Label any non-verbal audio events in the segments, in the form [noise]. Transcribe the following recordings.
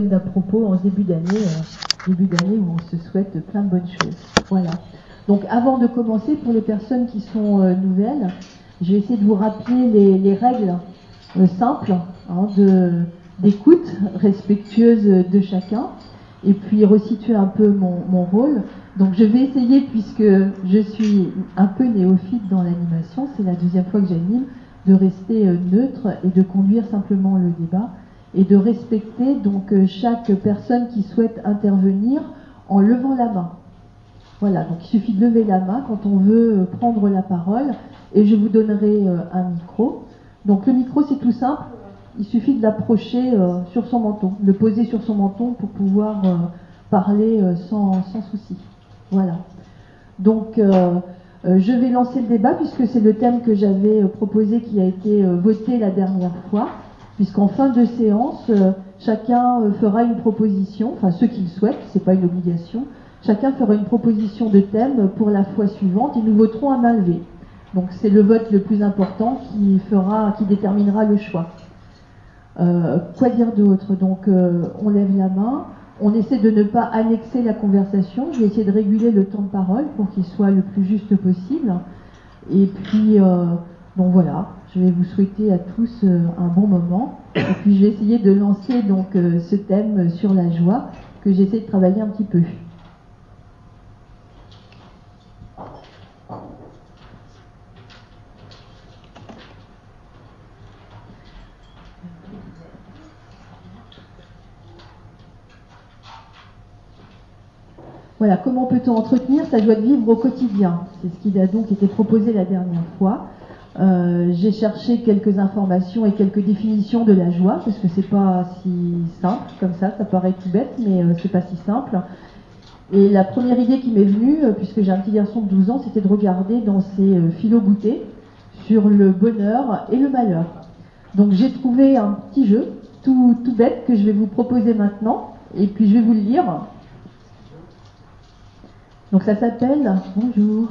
d'à propos en début d'année, euh, début d'année où on se souhaite plein de bonnes choses. Voilà. Donc avant de commencer, pour les personnes qui sont euh, nouvelles, je vais essayer de vous rappeler les, règles euh, simples hein, d'écoute respectueuse de chacun et puis resituer un peu mon, mon, rôle. Donc je vais essayer, puisque je suis un peu néophyte dans l'animation, c'est la deuxième fois que j'anime, de rester neutre et de conduire simplement le débat et de respecter donc euh, chaque personne qui souhaite intervenir en levant la main. Voilà, donc il suffit de lever la main quand on veut euh, prendre la parole et je vous donnerai euh, un micro. Donc le micro c'est tout simple, il suffit de l'approcher sur son menton, de le poser sur son menton pour pouvoir parler sans, sans, souci. Voilà. Donc je vais lancer le débat puisque c'est le thème que j'avais proposé qui a été voté la dernière fois puisqu'en fin de séance, euh, chacun euh, fera une proposition, enfin ceux qui le souhaitent, c'est pas une obligation, chacun fera une proposition de thème pour la fois suivante et nous voterons à main levée. Donc c'est le vote le plus important qui fera, qui déterminera le choix. Euh, quoi dire d'autre? Donc on lève la main, on essaie de ne pas annexer la conversation, je vais essayer de réguler le temps de parole pour qu'il soit le plus juste possible. Et puis, donc voilà, je vais vous souhaiter à tous euh, un bon moment. Et puis je vais essayer de lancer donc euh, ce thème sur la joie que j'essaie de travailler un petit peu. Voilà, comment peut-on entretenir sa joie de vivre au quotidien? C'est ce qui a donc été proposé la dernière fois. Euh, j'ai cherché quelques informations et quelques définitions de la joie, parce que c'est pas si simple comme ça, ça paraît tout bête, mais euh, c'est pas si simple. Et la première idée qui m'est venue, euh, puisque j'ai un petit garçon de 12 ans, c'était de regarder dans ses philo goûtés sur le bonheur et le malheur. Donc j'ai trouvé un petit jeu tout, tout bête que je vais vous proposer maintenant, et puis je vais vous le lire. Donc ça s'appelle Bonjour.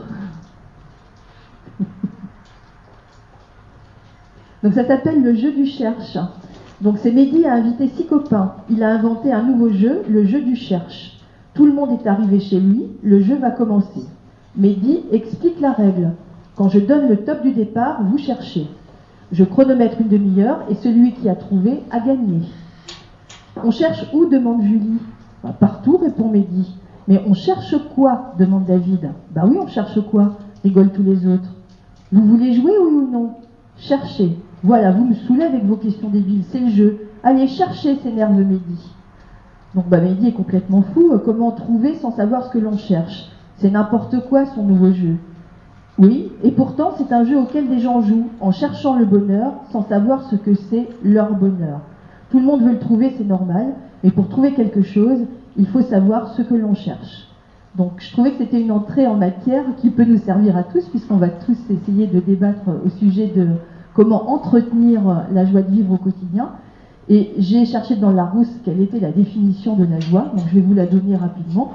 Donc ça s'appelle le jeu du cherche. Donc c'est Mehdi a invité six copains. Il a inventé un nouveau jeu, le jeu du cherche. Tout le monde est arrivé chez lui, le jeu va commencer. Mehdi explique la règle. Quand je donne le top du départ, vous cherchez. Je chronomètre une demi-heure et celui qui a trouvé a gagné. On cherche où demande Julie. Bah, partout, répond Mehdi. Mais on cherche quoi demande David. Bah oui, on cherche quoi? Rigolent tous les autres. Vous voulez jouer oui ou non? Cherchez. Voilà, vous me saoulez avec vos questions débiles, c'est le jeu. Allez, chercher, s'énerve Mehdi. Donc bah, Mehdi est complètement fou. Euh, comment trouver sans savoir ce que l'on cherche? C'est n'importe quoi son nouveau jeu. Oui, et pourtant c'est un jeu auquel des gens jouent en cherchant le bonheur sans savoir ce que c'est leur bonheur. Tout le monde veut le trouver, c'est normal, et pour trouver quelque chose, il faut savoir ce que l'on cherche. Donc je trouvais que c'était une entrée en matière qui peut nous servir à tous, puisqu'on va tous essayer de débattre au sujet de comment entretenir la joie de vivre au quotidien. Et j'ai cherché dans la rousse quelle était la définition de la joie, donc je vais vous la donner rapidement.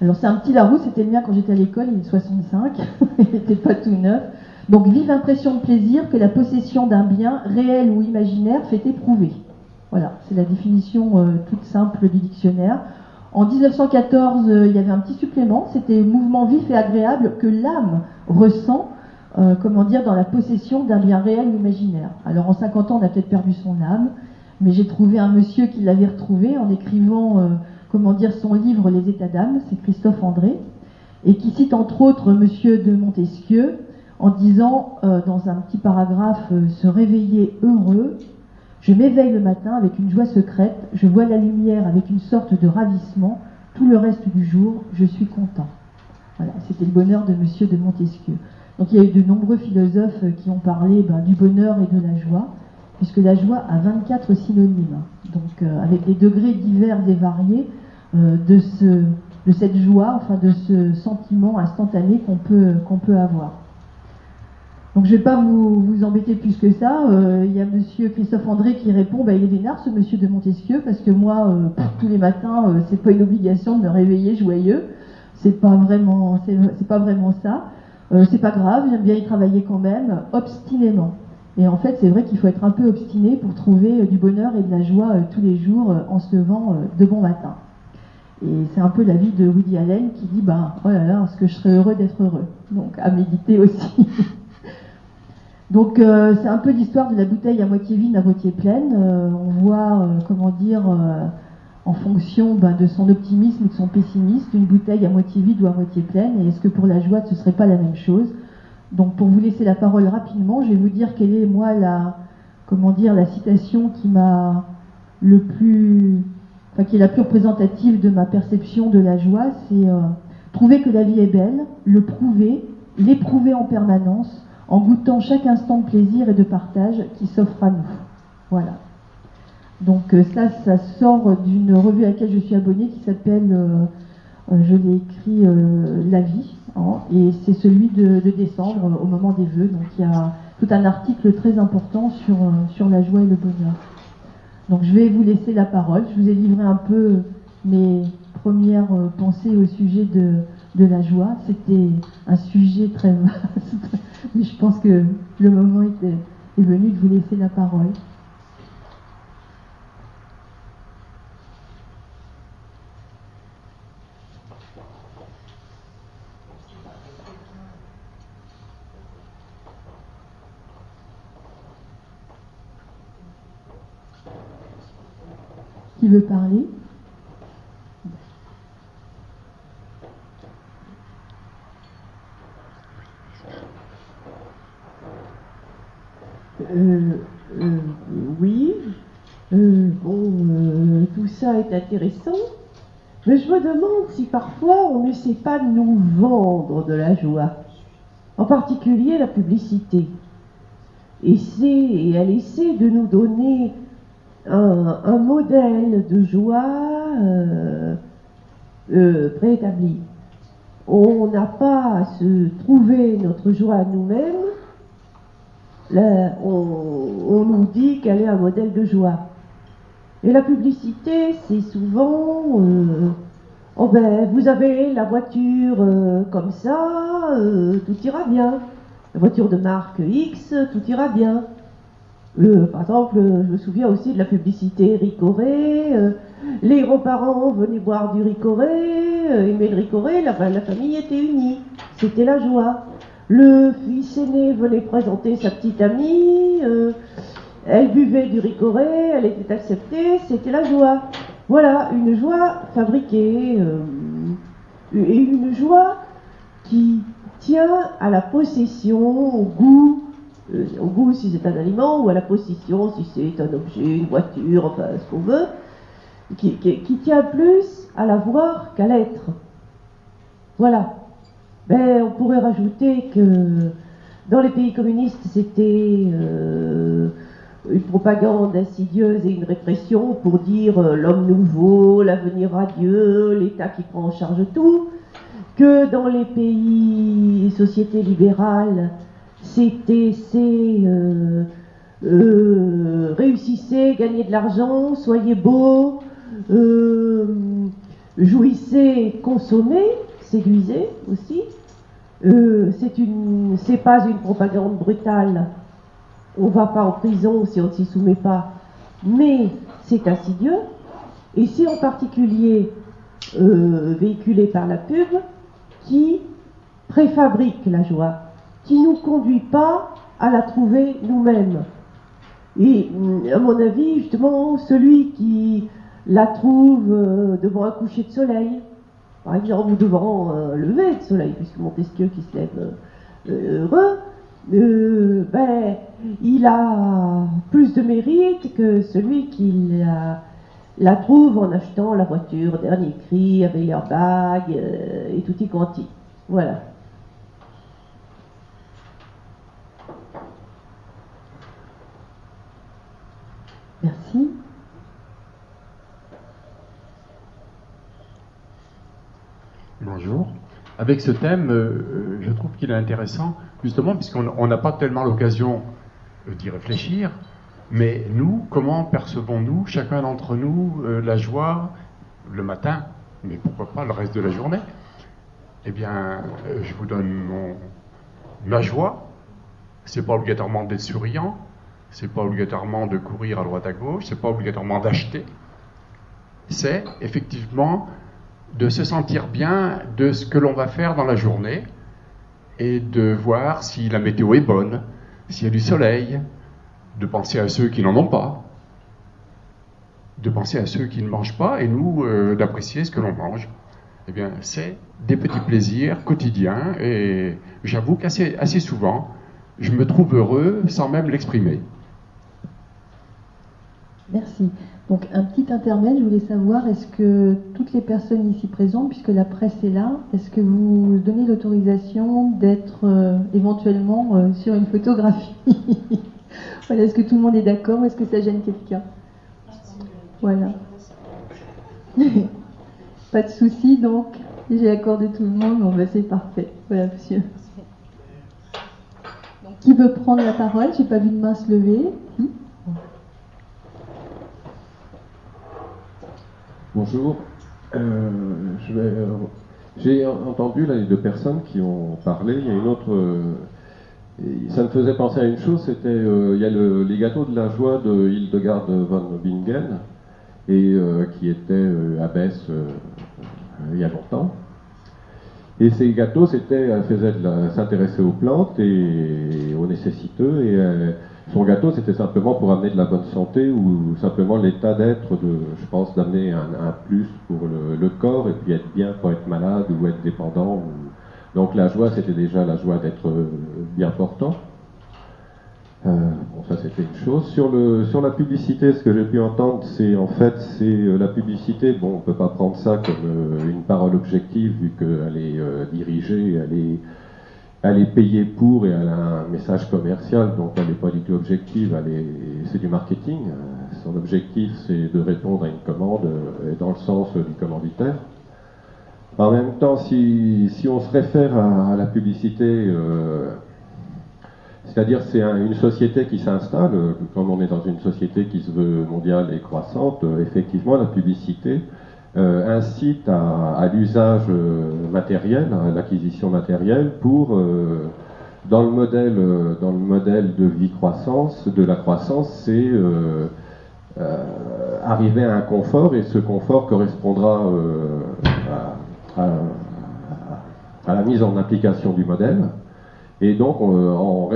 Alors c'est un petit Larousse, c'était le mien quand j'étais à l'école, il est 65, [laughs] il n'était pas tout neuf. Donc vive impression de plaisir que la possession d'un bien réel ou imaginaire fait éprouver. Voilà, c'est la définition euh, toute simple du dictionnaire. En 1914, euh, il y avait un petit supplément, c'était mouvement vif et agréable que l'âme ressent euh, comment dire, dans la possession d'un bien réel ou imaginaire. Alors en 50 ans, on a peut-être perdu son âme, mais j'ai trouvé un monsieur qui l'avait retrouvé en écrivant, euh, comment dire, son livre Les États d'âme, c'est Christophe André, et qui cite entre autres monsieur de Montesquieu en disant euh, dans un petit paragraphe Se réveiller heureux, je m'éveille le matin avec une joie secrète, je vois la lumière avec une sorte de ravissement, tout le reste du jour, je suis content. Voilà, c'était le bonheur de monsieur de Montesquieu. Donc il y a eu de nombreux philosophes qui ont parlé ben, du bonheur et de la joie, puisque la joie a 24 synonymes, donc euh, avec des degrés divers et variés euh, de, ce, de cette joie, enfin de ce sentiment instantané qu'on peut, avoir. Donc je ne vais pas vous, embêter plus que ça. Euh, il y a monsieur Christophe André qui répond bah, il est vénard ce monsieur de Montesquieu parce que moi, tous les matins, c'est pas une obligation de me réveiller joyeux. C'est pas c'est pas vraiment ça. Euh, c'est pas grave, j'aime bien y travailler quand même, obstinément. Et en fait, c'est vrai qu'il faut être un peu obstiné pour trouver du bonheur et de la joie tous les jours en se levant de bon matin. Et c'est un peu la vie de Woody Allen qui dit bah oh là là, est-ce que je serais heureux d'être heureux? Donc à méditer [laughs] aussi. Donc euh, c'est un peu l'histoire de la bouteille à moitié vide, à moitié pleine. Euh, on voit, euh, comment dire, en fonction bah, de son optimisme ou de son pessimisme, une bouteille à moitié vide ou à moitié pleine. Et est-ce que pour la joie, ce ne serait pas la même chose? Donc pour vous laisser la parole rapidement, je vais vous dire quelle est moi la, comment dire, la citation qui m'a le plus qui est la plus représentative de ma perception de la joie, c'est euh, trouver que la vie est belle, le prouver, l'éprouver en permanence, en goûtant chaque instant de plaisir et de partage qui s'offre à nous. Voilà. Donc euh, ça, ça sort d'une revue à laquelle je suis abonnée qui s'appelle, euh, je l'ai écrit, La vie, hein, et c'est celui de, décembre, au moment des vœux. Donc il y a tout un article très important sur, sur la joie et le bonheur. Donc je vais vous laisser la parole. Je vous ai livré un peu mes premières euh, pensées au sujet de, la joie. C'était un sujet très [laughs] vaste, mais je pense que le moment est venu de vous laisser la parole. Veut parler. Euh, euh, oui, euh, bon, tout ça est intéressant, mais je me demande si parfois on ne sait pas nous vendre de la joie, en particulier la publicité. Essaie, et elle essaie de nous donner un, modèle de joie euh, euh, préétabli. On n'a pas à se trouver notre joie nous-mêmes. On, nous dit qu'elle est un modèle de joie. Et la publicité, c'est souvent, euh, oh ben, vous avez la voiture comme ça, tout ira bien. La voiture de marque X, tout ira bien. Euh, par exemple, je me souviens aussi de la publicité Ricoré. Euh, les grands-parents venaient boire du Ricoré, euh, aimaient le Ricoré, la, famille était unie. C'était la joie. Le fils aîné venait présenter sa petite amie, elle buvait du Ricoré, elle était acceptée, c'était la joie. Voilà, une joie fabriquée, et une joie qui tient à la possession, au goût, euh, au goût si c'est un aliment, ou à la position si c'est un objet, une voiture, enfin ce qu'on veut, qui, tient plus à l'avoir qu'à l'être. Voilà. Ben, on pourrait rajouter que dans les pays communistes, c'était euh, une propagande insidieuse et une répression pour dire euh, l'homme nouveau, l'avenir radieux, l'État qui prend en charge tout, que dans les pays sociétés libérales, c'est euh, euh, réussissez, gagnez de l'argent, soyez beau, euh, jouissez, consommez, séduisez aussi. c'est une, c'est pas une propagande brutale. On va pas en prison si on ne s'y soumet pas, mais c'est insidieux. Et c'est en particulier véhiculé par la pub qui préfabrique la joie qui nous conduit pas à la trouver nous-mêmes. Et mm, à mon avis, justement, celui qui la trouve euh, devant un coucher de soleil, par exemple, ou devant un lever de soleil, puisque Montesquieu qui se lève euh, heureux, euh, ben, il a plus de mérite que celui qui la, trouve en achetant la voiture dernier cri avec l'airbag et tout y quanti. Voilà. Merci. Bonjour. Avec ce thème, euh, je trouve qu'il est intéressant, justement, puisqu'on n'a pas tellement l'occasion euh, d'y réfléchir, mais nous, comment percevons-nous, chacun d'entre nous, euh, la joie le matin, mais pourquoi pas le reste de la journée? Eh bien, je vous donne mon, ma joie. C'est pas obligatoirement d'être souriant, c'est pas obligatoirement de courir à droite à gauche, c'est pas obligatoirement d'acheter. C'est effectivement de se sentir bien de ce que l'on va faire dans la journée et de voir si la météo est bonne, s'il y a du soleil, de penser à ceux qui n'en ont pas, de penser à ceux qui ne mangent pas et nous euh, d'apprécier ce que l'on mange. Eh bien, c'est des petits plaisirs quotidiens et j'avoue qu'assez assez souvent, je me trouve heureux sans même l'exprimer. Merci. Donc un petit intermède, je voulais savoir, est-ce que toutes les personnes ici présentes, puisque la presse est là, est-ce que vous donnez l'autorisation d'être euh, éventuellement euh, sur une photographie [laughs] Voilà, est-ce que tout le monde est d'accord ou est-ce que ça gêne quelqu'un Voilà. [laughs] Pas de souci, donc j'ai accordé tout le monde, bon, ben, c'est parfait. Voilà, monsieur. qui veut prendre la parole? J'ai pas vu de main se lever. Bonjour. Euh, j'ai entendu là, les deux personnes qui ont parlé. Il y a une autre. Euh, ça me faisait penser à une chose c'était euh, il y a les gâteaux de la joie de Hildegard von Bingen, et, qui était abbesse il y a longtemps. Et ces gâteaux, c'était, elle faisait s'intéresser aux plantes et aux nécessiteux, et son gâteau, c'était simplement pour amener de la bonne santé ou simplement l'état d'être, de, je pense, d'amener un, plus pour le, corps et puis être bien pour être malade ou être dépendant. Donc la joie, c'était déjà la joie d'être euh, bien portant. Euh, bon, ça c'était une chose. Sur, le, sur la publicité, ce que j'ai pu entendre, c'est en fait, c'est euh, la publicité. Bon, on peut pas prendre ça comme une parole objective vu qu'elle est dirigée, elle est elle est payée pour et elle a un message commercial, donc elle n'est pas du tout objective, c'est du marketing. Son objectif, c'est de répondre à une commande euh, dans le sens du commanditaire. En même temps, si, on se réfère à, la publicité, euh, c'est-à-dire c'est une société qui s'installe, euh, comme on est dans une société qui se veut mondiale et croissante, effectivement, la publicité, euh, incite à, l'usage euh, matériel, à l'acquisition matérielle pour euh, dans le modèle dans le modèle de vie croissance de la croissance c'est arriver à un confort et ce confort correspondra à, la mise en application du modèle. Et donc en,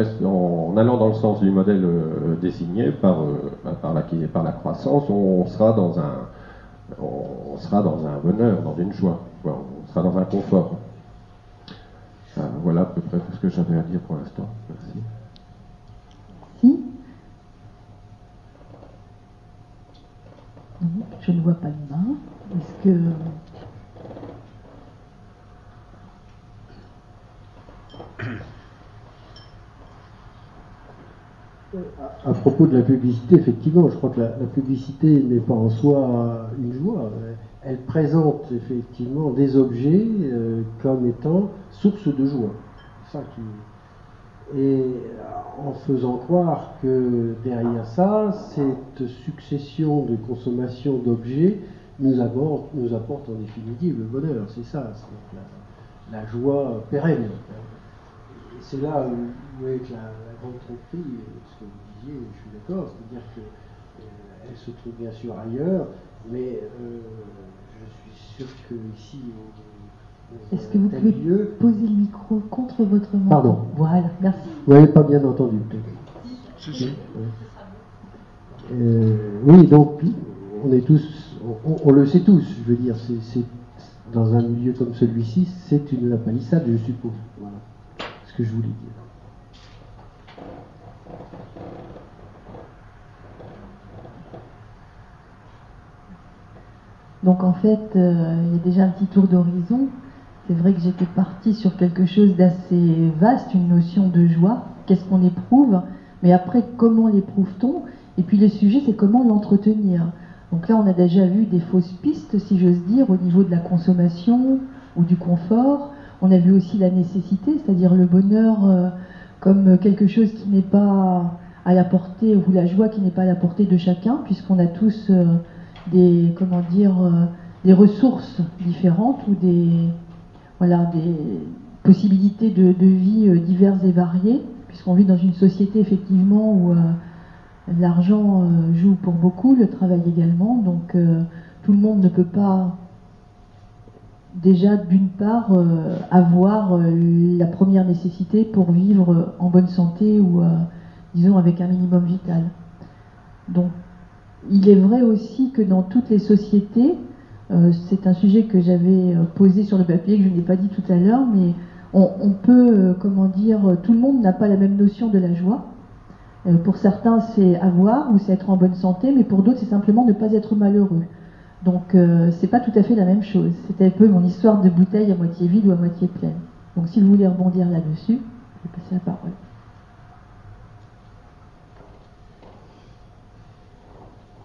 allant dans le sens du modèle désigné par, par la croissance on sera dans un on sera dans un bonheur, dans une joie, on sera dans un confort. Euh, voilà à peu près tout ce que j'avais à dire pour l'instant. Merci. Si Je ne vois pas de main. Est-ce que. [clears throat] À propos de la publicité, effectivement, je crois que la, publicité n'est pas en soi une joie. Elle présente effectivement des objets euh, comme étant source de joie. Ça qui... Et en faisant croire que derrière ça, cette succession de consommation d'objets nous apporte, en définitive le bonheur. C'est ça, la, joie pérenne. c'est là où, est la, grande tromperie, ce que vous disiez, je suis d'accord, c'est-à-dire qu'elle euh, se trouve bien sûr ailleurs, mais euh, je suis sûr que ici, est-ce que vous pouvez poser le micro contre votre main Pardon. Voilà, merci. Vous n'avez pas bien entendu, peut-être. Si, euh, oui, donc, on est tous, on, le sait tous, je veux dire, c'est dans un milieu comme celui-ci, c'est une palissade, je suppose. Voilà ce que je voulais dire. Donc en fait, euh, il y a déjà un petit tour d'horizon. C'est vrai que j'étais partie sur quelque chose d'assez vaste, une notion de joie. Qu'est-ce qu'on éprouve? Mais après, comment l'éprouve-t-on? Et puis le sujet, c'est comment l'entretenir. Donc là, on a déjà vu des fausses pistes, si j'ose dire, au niveau de la consommation ou du confort. On a vu aussi la nécessité, c'est-à-dire le bonheur euh, comme quelque chose qui n'est pas à la portée, ou la joie qui n'est pas à la portée de chacun, puisqu'on a tous... Euh, des, comment dire, euh, des ressources différentes ou des, possibilités de, vie euh, diverses et variées, puisqu'on vit dans une société effectivement où euh, L'argent joue pour beaucoup, le travail également, donc tout le monde ne peut pas déjà d'une part avoir la première nécessité pour vivre en bonne santé ou disons avec un minimum vital. Il est vrai aussi que dans toutes les sociétés, c'est un sujet que j'avais posé sur le papier que je n'ai pas dit tout à l'heure, mais on peut, comment dire, tout le monde n'a pas la même notion de la joie. Euh, pour certains, c'est avoir ou c'est être en bonne santé, mais pour d'autres, c'est simplement ne pas être malheureux. Donc, euh, c'est pas tout à fait la même chose. C'était un peu mon histoire de bouteille à moitié vide ou à moitié pleine. Donc, si vous voulez rebondir là-dessus, je vais passer la parole.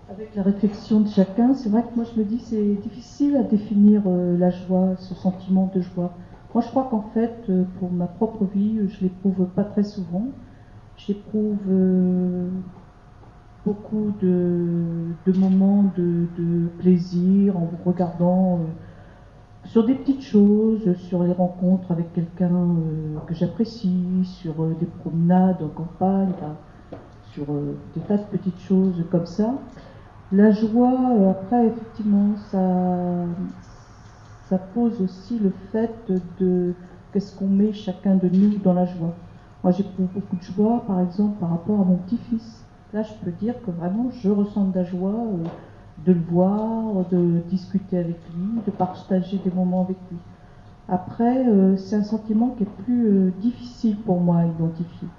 Avec la réflexion de chacun, c'est vrai que moi je me dis c'est difficile à définir euh, la joie, ce sentiment de joie. Moi je crois qu'en fait, pour ma propre vie, je l'éprouve pas très souvent. J'éprouve euh, beaucoup de, moments de, plaisir en regardant euh, sur des petites choses, sur les rencontres avec quelqu'un euh, que j'apprécie, sur des promenades en campagne, sur des tas de petites choses comme ça. La joie, après, effectivement, ça, pose aussi le fait de qu'est-ce qu'on met chacun de nous dans la joie. Moi, j'éprouve beaucoup de joie, par exemple, par rapport à mon petit-fils. Là, je peux dire que vraiment, je ressens de la joie euh, de le voir, de discuter avec lui, de partager des moments avec lui. Après, euh, c'est un sentiment qui est plus euh, difficile pour moi à identifier.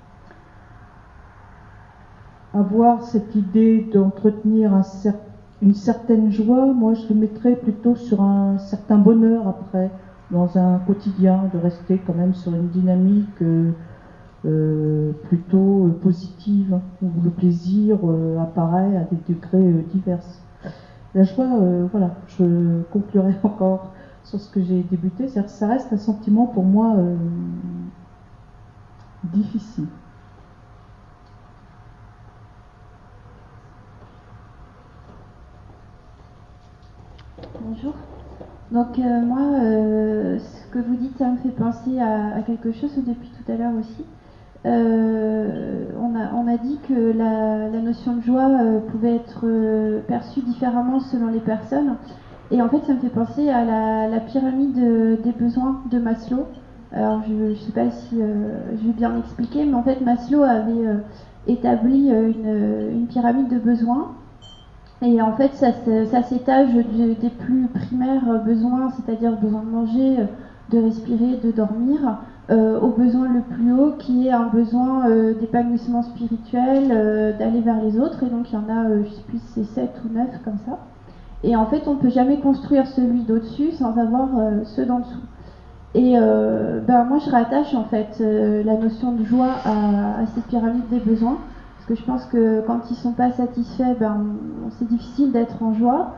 Avoir cette idée d'entretenir une certaine joie, moi je le mettrais plutôt sur un certain bonheur après, dans un quotidien, de rester quand même sur une dynamique euh, plutôt euh, positive, où le plaisir euh, apparaît à des degrés divers. La joie, voilà, je conclurai [laughs] encore sur ce que j'ai débuté, c'est-à-dire que ça reste un sentiment pour moi difficile. Bonjour. Donc moi, ce que vous dites, ça me fait penser à, quelque chose depuis tout à l'heure aussi. Euh, on, a, dit que la, notion de joie euh, pouvait être euh, perçue différemment selon les personnes. Et en fait, ça me fait penser à la, pyramide des besoins de Maslow. Alors, je ne sais pas si je vais bien m'expliquer, mais en fait, Maslow avait établi une, pyramide de besoins. Et en fait, ça, s'étage des plus primaires besoins, c'est-à-dire besoin de manger, de respirer, de dormir, euh, au besoin le plus haut qui est un besoin euh, d'épanouissement spirituel, euh, d'aller vers les autres. Et donc il y en a, je sais plus c'est 7 ou 9 comme ça. Et en fait, on ne peut jamais construire celui d'au-dessus sans avoir ceux d'en dessous. Et ben, moi, je rattache en fait la notion de joie à, cette pyramide des besoins. Que je pense que quand ils sont pas satisfaits, ben, c'est difficile d'être en joie.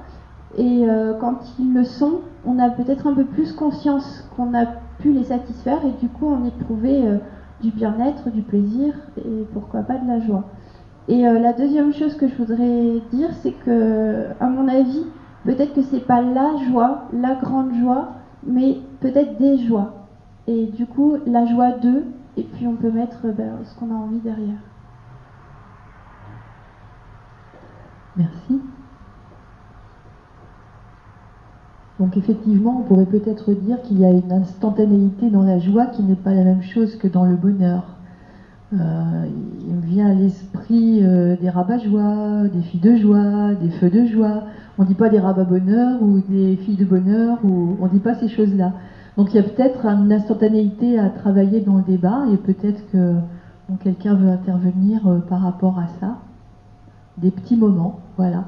Et quand ils le sont, on a peut-être un peu plus conscience qu'on a pu les satisfaire et du coup on éprouvait euh, du bien-être, du plaisir et pourquoi pas de la joie. Et euh, la deuxième chose que je voudrais dire, c'est que, à mon avis, peut-être que c'est pas la joie, la grande joie, mais peut-être des joies. Et du coup, la joie d'eux, et puis on peut mettre ben, ce qu'on a envie derrière. Merci. Donc effectivement, on pourrait peut-être dire qu'il y a une instantanéité dans la joie qui n'est pas la même chose que dans le bonheur. Euh, il me vient à l'esprit euh, des rabat-joie, des filles de joie, des feux de joie. On ne dit pas des rabats-bonheur ou des filles de bonheur, ou on ne dit pas ces choses-là. Donc il y a peut-être une instantanéité à travailler dans le débat et peut-être que quelqu'un veut intervenir euh, par rapport à ça. Des petits moments, voilà.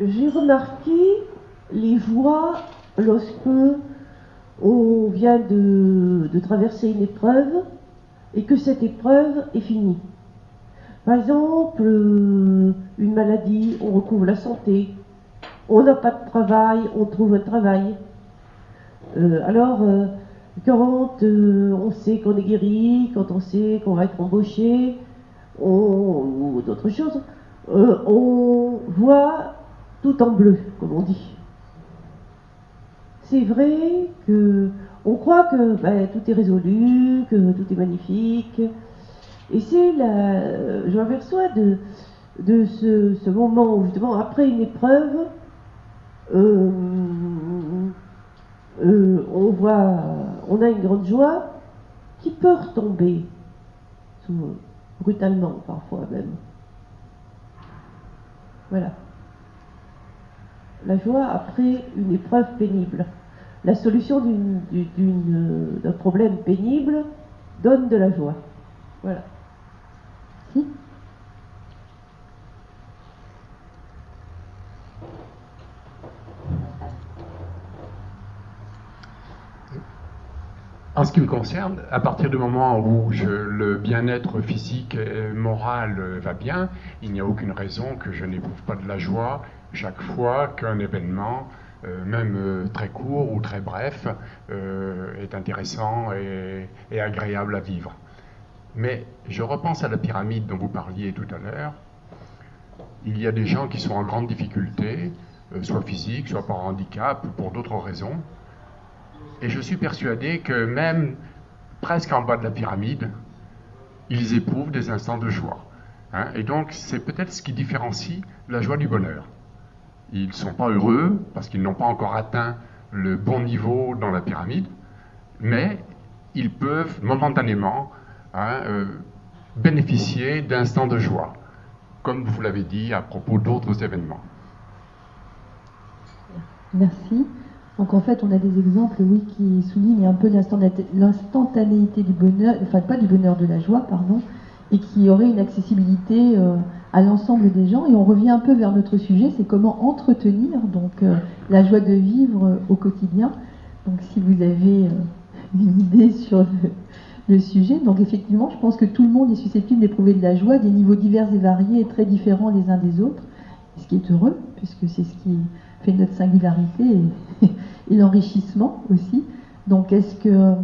j'ai remarqué les joies lorsque on vient de, traverser une épreuve et que cette épreuve est finie. Par exemple, euh, une maladie, on recouvre la santé, on n'a pas de travail, on trouve un travail. Euh, alors, euh, quand on sait qu'on est guéri, quand on sait qu'on va être embauché, ou d'autres choses, on voit tout en bleu, comme on dit. C'est vrai que on croit que ben, tout est résolu, que tout est magnifique. Et c'est la, je m'aperçois de, de ce, ce moment où justement après une épreuve, euh, euh, on voit, on a une grande joie qui peut retomber, brutalement parfois même. Voilà. La joie après une épreuve pénible. La solution d'une- d'un problème pénible donne de la joie. Voilà. En ce qui me concerne, à partir du moment où le bien-être physique et moral euh, va bien, il n'y a aucune raison que je n'éprouve pas de la joie chaque fois qu'un événement, euh, même euh, très court ou très bref, est intéressant et, agréable à vivre. Mais je repense à la pyramide dont vous parliez tout à l'heure. Il y a des gens qui sont en grande difficulté, soit physique, soit par handicap, ou pour d'autres raisons. Et je suis persuadé que même presque en bas de la pyramide, ils éprouvent des instants de joie. hein. et donc, c'est peut-être ce qui différencie la joie du bonheur. Ils ne sont pas heureux parce qu'ils n'ont pas encore atteint le bon niveau dans la pyramide, mais ils peuvent momentanément hein, euh, bénéficier d'instants de joie, comme vous l'avez dit à propos d'autres événements. Merci. Donc en fait, on a des exemples, oui, qui soulignent un peu l'instantané- l'instantanéité du bonheur, enfin pas du bonheur, de la joie, pardon, et qui aurait une accessibilité euh, à l'ensemble des gens. Et on revient un peu vers notre sujet, c'est comment entretenir donc euh, la joie de vivre euh, au quotidien. Donc si vous avez une idée [laughs] sur le, sujet, donc effectivement, je pense que tout le monde est susceptible d'éprouver de la joie, des niveaux divers et variés très différents les uns des autres, ce qui est heureux, puisque c'est ce qui fait notre singularité et, [laughs] et l'enrichissement aussi. Donc, est-ce que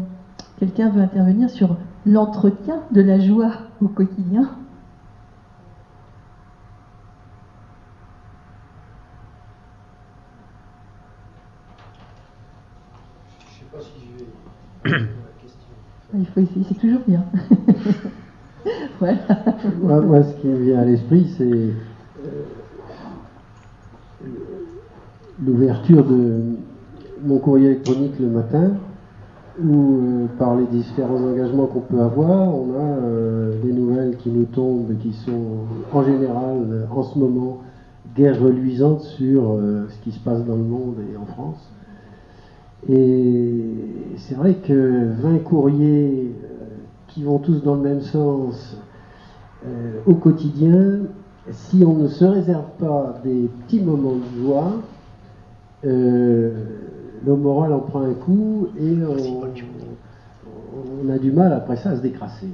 quelqu'un veut intervenir sur l'entretien de la joie au quotidien? Je ne sais pas si je vais. question. Il faut essayer, c'est toujours bien. [laughs] voilà. Moi, moi, ce qui me vient à l'esprit, c'est euh, l'ouverture de mon courrier électronique le matin, où euh, par les différents engagements qu'on peut avoir, on a euh, des nouvelles qui nous tombent et qui sont en général, en ce moment, guère reluisantes sur euh, ce qui se passe dans le monde et en France. Et c'est vrai que 20 courriers qui vont tous dans le même sens au quotidien, si on ne se réserve pas des petits moments de joie, euh, le moral en prend un coup et on, on a du mal après ça à se décrasser.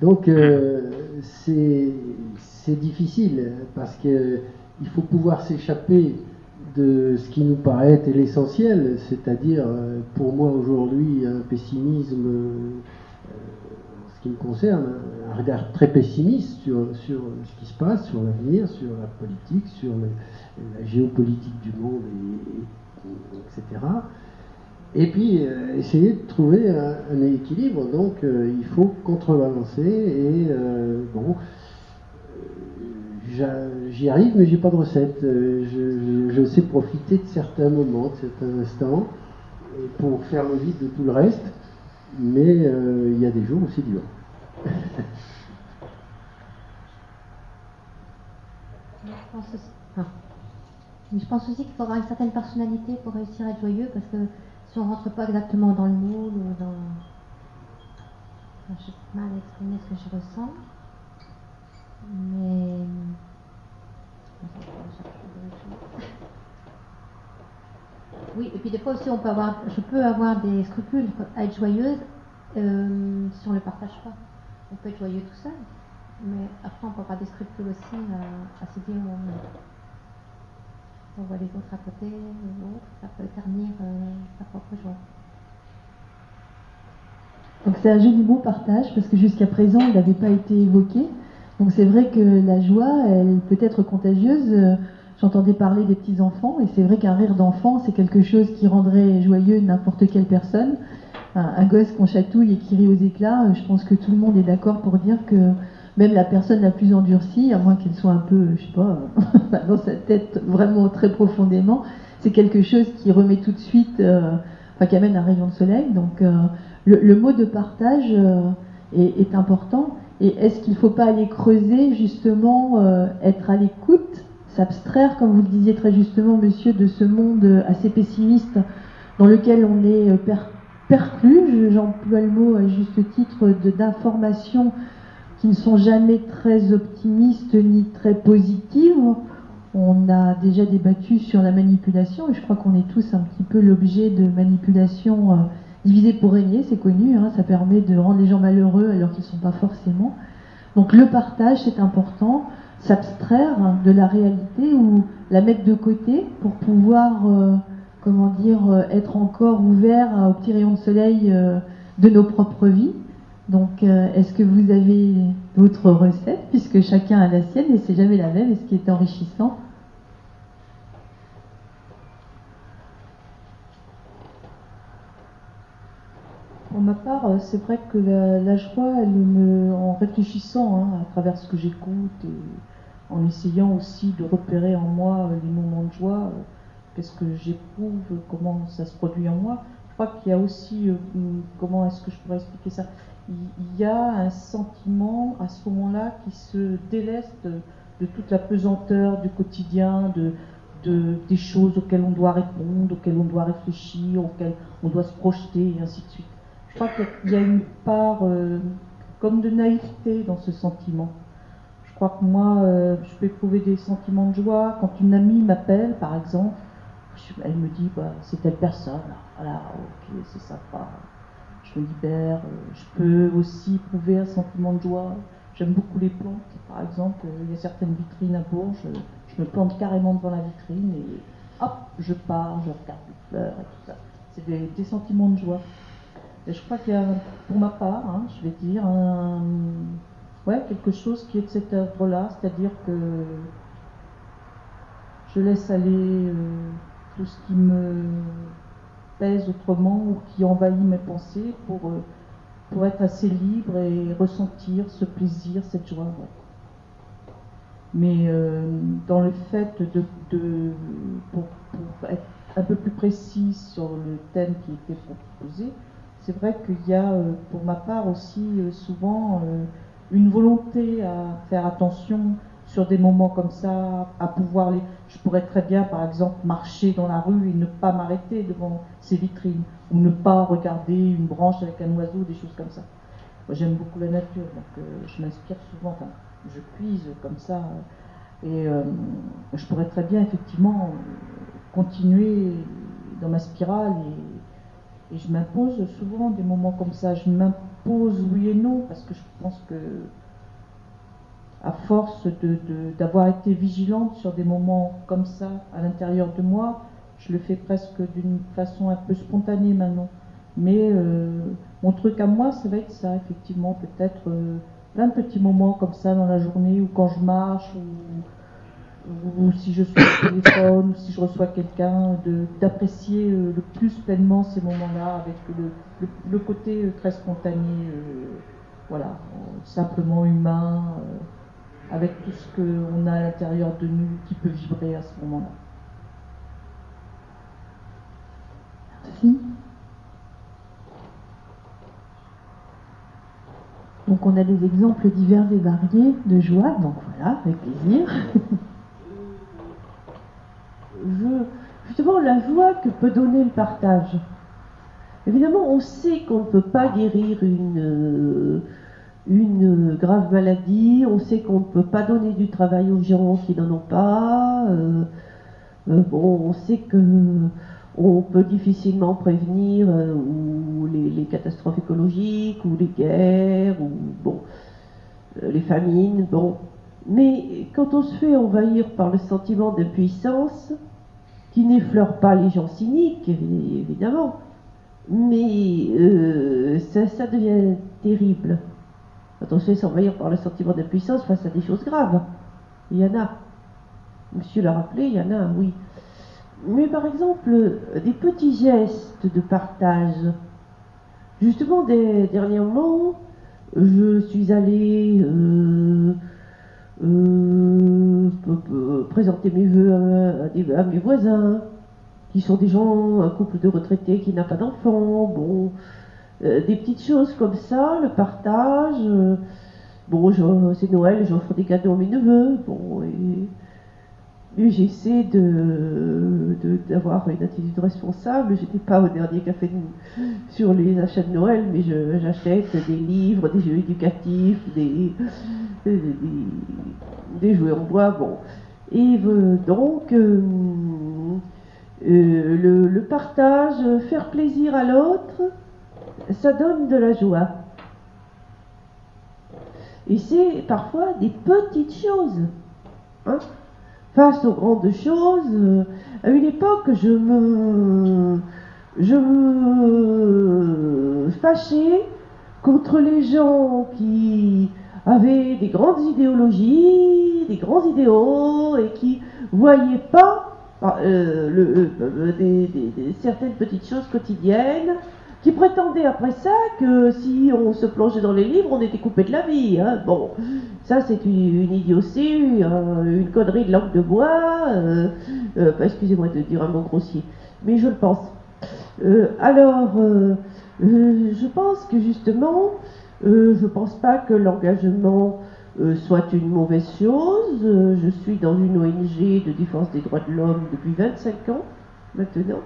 Donc euh, c'est difficile parce que il faut pouvoir s'échapper de ce qui nous paraît être l'essentiel, c'est-à-dire euh, pour moi aujourd'hui un pessimisme concerne, un regard très pessimiste sur, sur ce qui se passe, sur l'avenir, sur la politique, sur la géopolitique du monde, et- et- etc. Et puis euh, essayer de trouver un, équilibre. Donc euh, il faut contrebalancer et euh, bon. J'y arrive, mais j'ai pas de recette. Je, je- sais profiter de certains moments, de certains instants, pour faire le vide de tout le reste. Mais il y a des jours où c'est dur. Je pense aussi, qu'il faut avoir une certaine personnalité pour réussir à être joyeux parce que si on rentre pas exactement dans le moule ou dans. Enfin, je sais mal exprimer ce que je ressens. Mais. Oui, et puis des fois aussi, on peut avoir, je peux avoir des scrupules à être joyeuse euh, si on ne le partage pas. On peut être joyeux tout seul, mais après, on peut avoir des scrupules aussi à, se dire on, voit les autres à côté, les autres, ça peut ternir euh, sa propre joie. Donc c'est un joli mot partage parce que jusqu'à présent il n'avait pas été évoqué. Donc c'est vrai que la joie, elle peut être contagieuse. J'entendais parler des petits enfants, et c'est vrai qu'un rire d'enfant, c'est quelque chose qui rendrait joyeux n'importe quelle personne. Un, gosse qu'on chatouille et qui rit aux éclats, euh, je pense que tout le monde est d'accord pour dire que même la personne la plus endurcie, à moins qu'elle soit un peu, je sais pas, [laughs] dans sa tête vraiment très profondément, c'est quelque chose qui remet tout de suite, euh, enfin qui amène un rayon de soleil. Donc euh, le, mot de partage euh, est, est, important. Et est-ce qu'il ne faut pas aller creuser justement, euh, être à l'écoute, s'abstraire, comme vous le disiez très justement, monsieur, de ce monde assez pessimiste dans lequel on est per perclus, j'emploie le mot à juste titre, d'informations qui ne sont jamais très optimistes ni très positives. On a déjà débattu sur la manipulation et je crois qu'on est tous un petit peu l'objet de manipulation euh, divisée pour régner, c'est connu, hein, ça permet de rendre les gens malheureux alors qu'ils ne sont pas forcément. Donc le partage, c'est important, s'abstraire de la réalité ou la mettre de côté pour pouvoir, euh, comment dire, euh, être encore ouvert au petit rayon de soleil euh, de nos propres vies. Donc, euh, est-ce que vous avez d'autres recettes, puisque chacun a la sienne et c'est jamais la même, et ce qui est enrichissant Pour ma part, euh, c'est vrai que la, joie, elle me, en réfléchissant hein, à travers ce que j'écoute et en essayant aussi de repérer en moi les moments de joie, euh, qu'est-ce que j'éprouve, comment ça se produit en moi, je crois qu'il y a aussi, comment est-ce que je pourrais expliquer ça? Il y a un sentiment à ce moment-là qui se déleste de, toute la pesanteur du quotidien, de, des choses auxquelles on doit répondre, auxquelles on doit réfléchir, auxquelles on doit se projeter, et ainsi de suite. Je crois qu'il y a une part euh, comme de naïveté dans ce sentiment. Je crois que moi, euh, je peux éprouver des sentiments de joie quand une amie m'appelle, par exemple. Elle me dit, bah, c'est telle personne. Voilà, ok, c'est sympa je me libère. Je peux aussi éprouver un sentiment de joie. J'aime beaucoup les plantes. Par exemple, il y a certaines vitrines à Bourges. Je me plante carrément devant la vitrine et hop, je pars, je regarde les fleurs et tout ça. C'est des, sentiments de joie. Et je crois qu'il y a, pour ma part, hein, je vais dire, ouais, quelque chose qui est de cet ordre-là, c'est-à-dire que je laisse aller euh, tout ce qui me pèse autrement ou qui envahit mes pensées pour, euh, pour être assez libre et ressentir ce plaisir, cette joie. Mais euh, dans le fait de, de pour, pour, être un peu plus précis sur le thème qui était proposé, c'est vrai qu'il y a euh, pour ma part aussi souvent une volonté à faire attention sur des moments comme ça, à pouvoir les. Je pourrais très bien, par exemple, marcher dans la rue et ne pas m'arrêter devant ces vitrines, ou ne pas regarder une branche avec un oiseau, des choses comme ça. Moi, j'aime beaucoup la nature, donc euh, je m'inspire souvent, enfin, je puise comme ça, et euh, je pourrais très bien, effectivement, continuer dans ma spirale, et, et je m'impose souvent des moments comme ça. Je m'impose oui et non, parce que je pense que à force d'avoir été vigilante sur des moments comme ça à l'intérieur de moi, je le fais presque d'une façon un peu spontanée maintenant. Mais euh, mon truc à moi, ça va être ça, effectivement, peut-être euh, plein de petits moments comme ça dans la journée, ou quand je marche, ou, si je suis au téléphone, ou si je reçois quelqu'un, d'apprécier euh, le plus pleinement ces moments-là, avec le, le, le, côté très spontané, voilà, simplement humain avec tout ce qu'on a à l'intérieur de nous qui peut vibrer à ce moment-là. Merci. Donc on a des exemples divers et variés de joie, donc voilà, avec plaisir. [laughs] Je, justement, la joie que peut donner le partage. Évidemment, on sait qu'on ne peut pas guérir une... Une grave maladie, on sait qu'on ne peut pas donner du travail aux gens qui n'en ont pas, euh, euh, bon, on sait que on peut difficilement prévenir euh, ou les, catastrophes écologiques ou les guerres ou bon les famines, bon. Mais quand on se fait envahir par le sentiment d'impuissance, qui n'effleure pas les gens cyniques, évidemment, mais ça devient terrible. Quand on par le sentiment d'impuissance face à des choses graves, il y en a. Monsieur l'a rappelé, il y en a, oui. Mais par exemple, des petits gestes de partage. Justement, des, dernièrement, je suis allée euh, euh, présenter mes voeux à, mes voisins, qui sont des gens, un couple de retraités qui n'a pas d'enfants, bon, euh, des petites choses comme ça, le partage. bon, c'est Noël, j'offre des cadeaux à mes neveux, bon, et j'essaie de, d'avoir une attitude responsable. J'étais pas au dernier café sur les achats de Noël, mais j'achète des livres, des jeux éducatifs, des, des, jouets en bois. Bon. Et donc, euh, euh, le, le, partage, faire plaisir à l'autre, ça donne de la joie. Et c'est parfois des petites choses. Hein face aux grandes choses. Euh, à une époque, je me, je me fâchais contre les gens qui avaient des grandes idéologies, des grands idéaux et qui voyaient pas euh, euh, certaines petites choses quotidiennes qui prétendait après ça que si on se plongeait dans les livres, on était coupé de la vie. Hein. Bon, ça c'est une, idiotie, une connerie de langue de bois, euh, euh, excusez-moi de dire un mot grossier, mais je le pense. Euh, alors, je pense que justement, je pense pas que l'engagement soit une mauvaise chose. je suis dans une ONG de défense des droits de l'homme depuis 25 ans maintenant.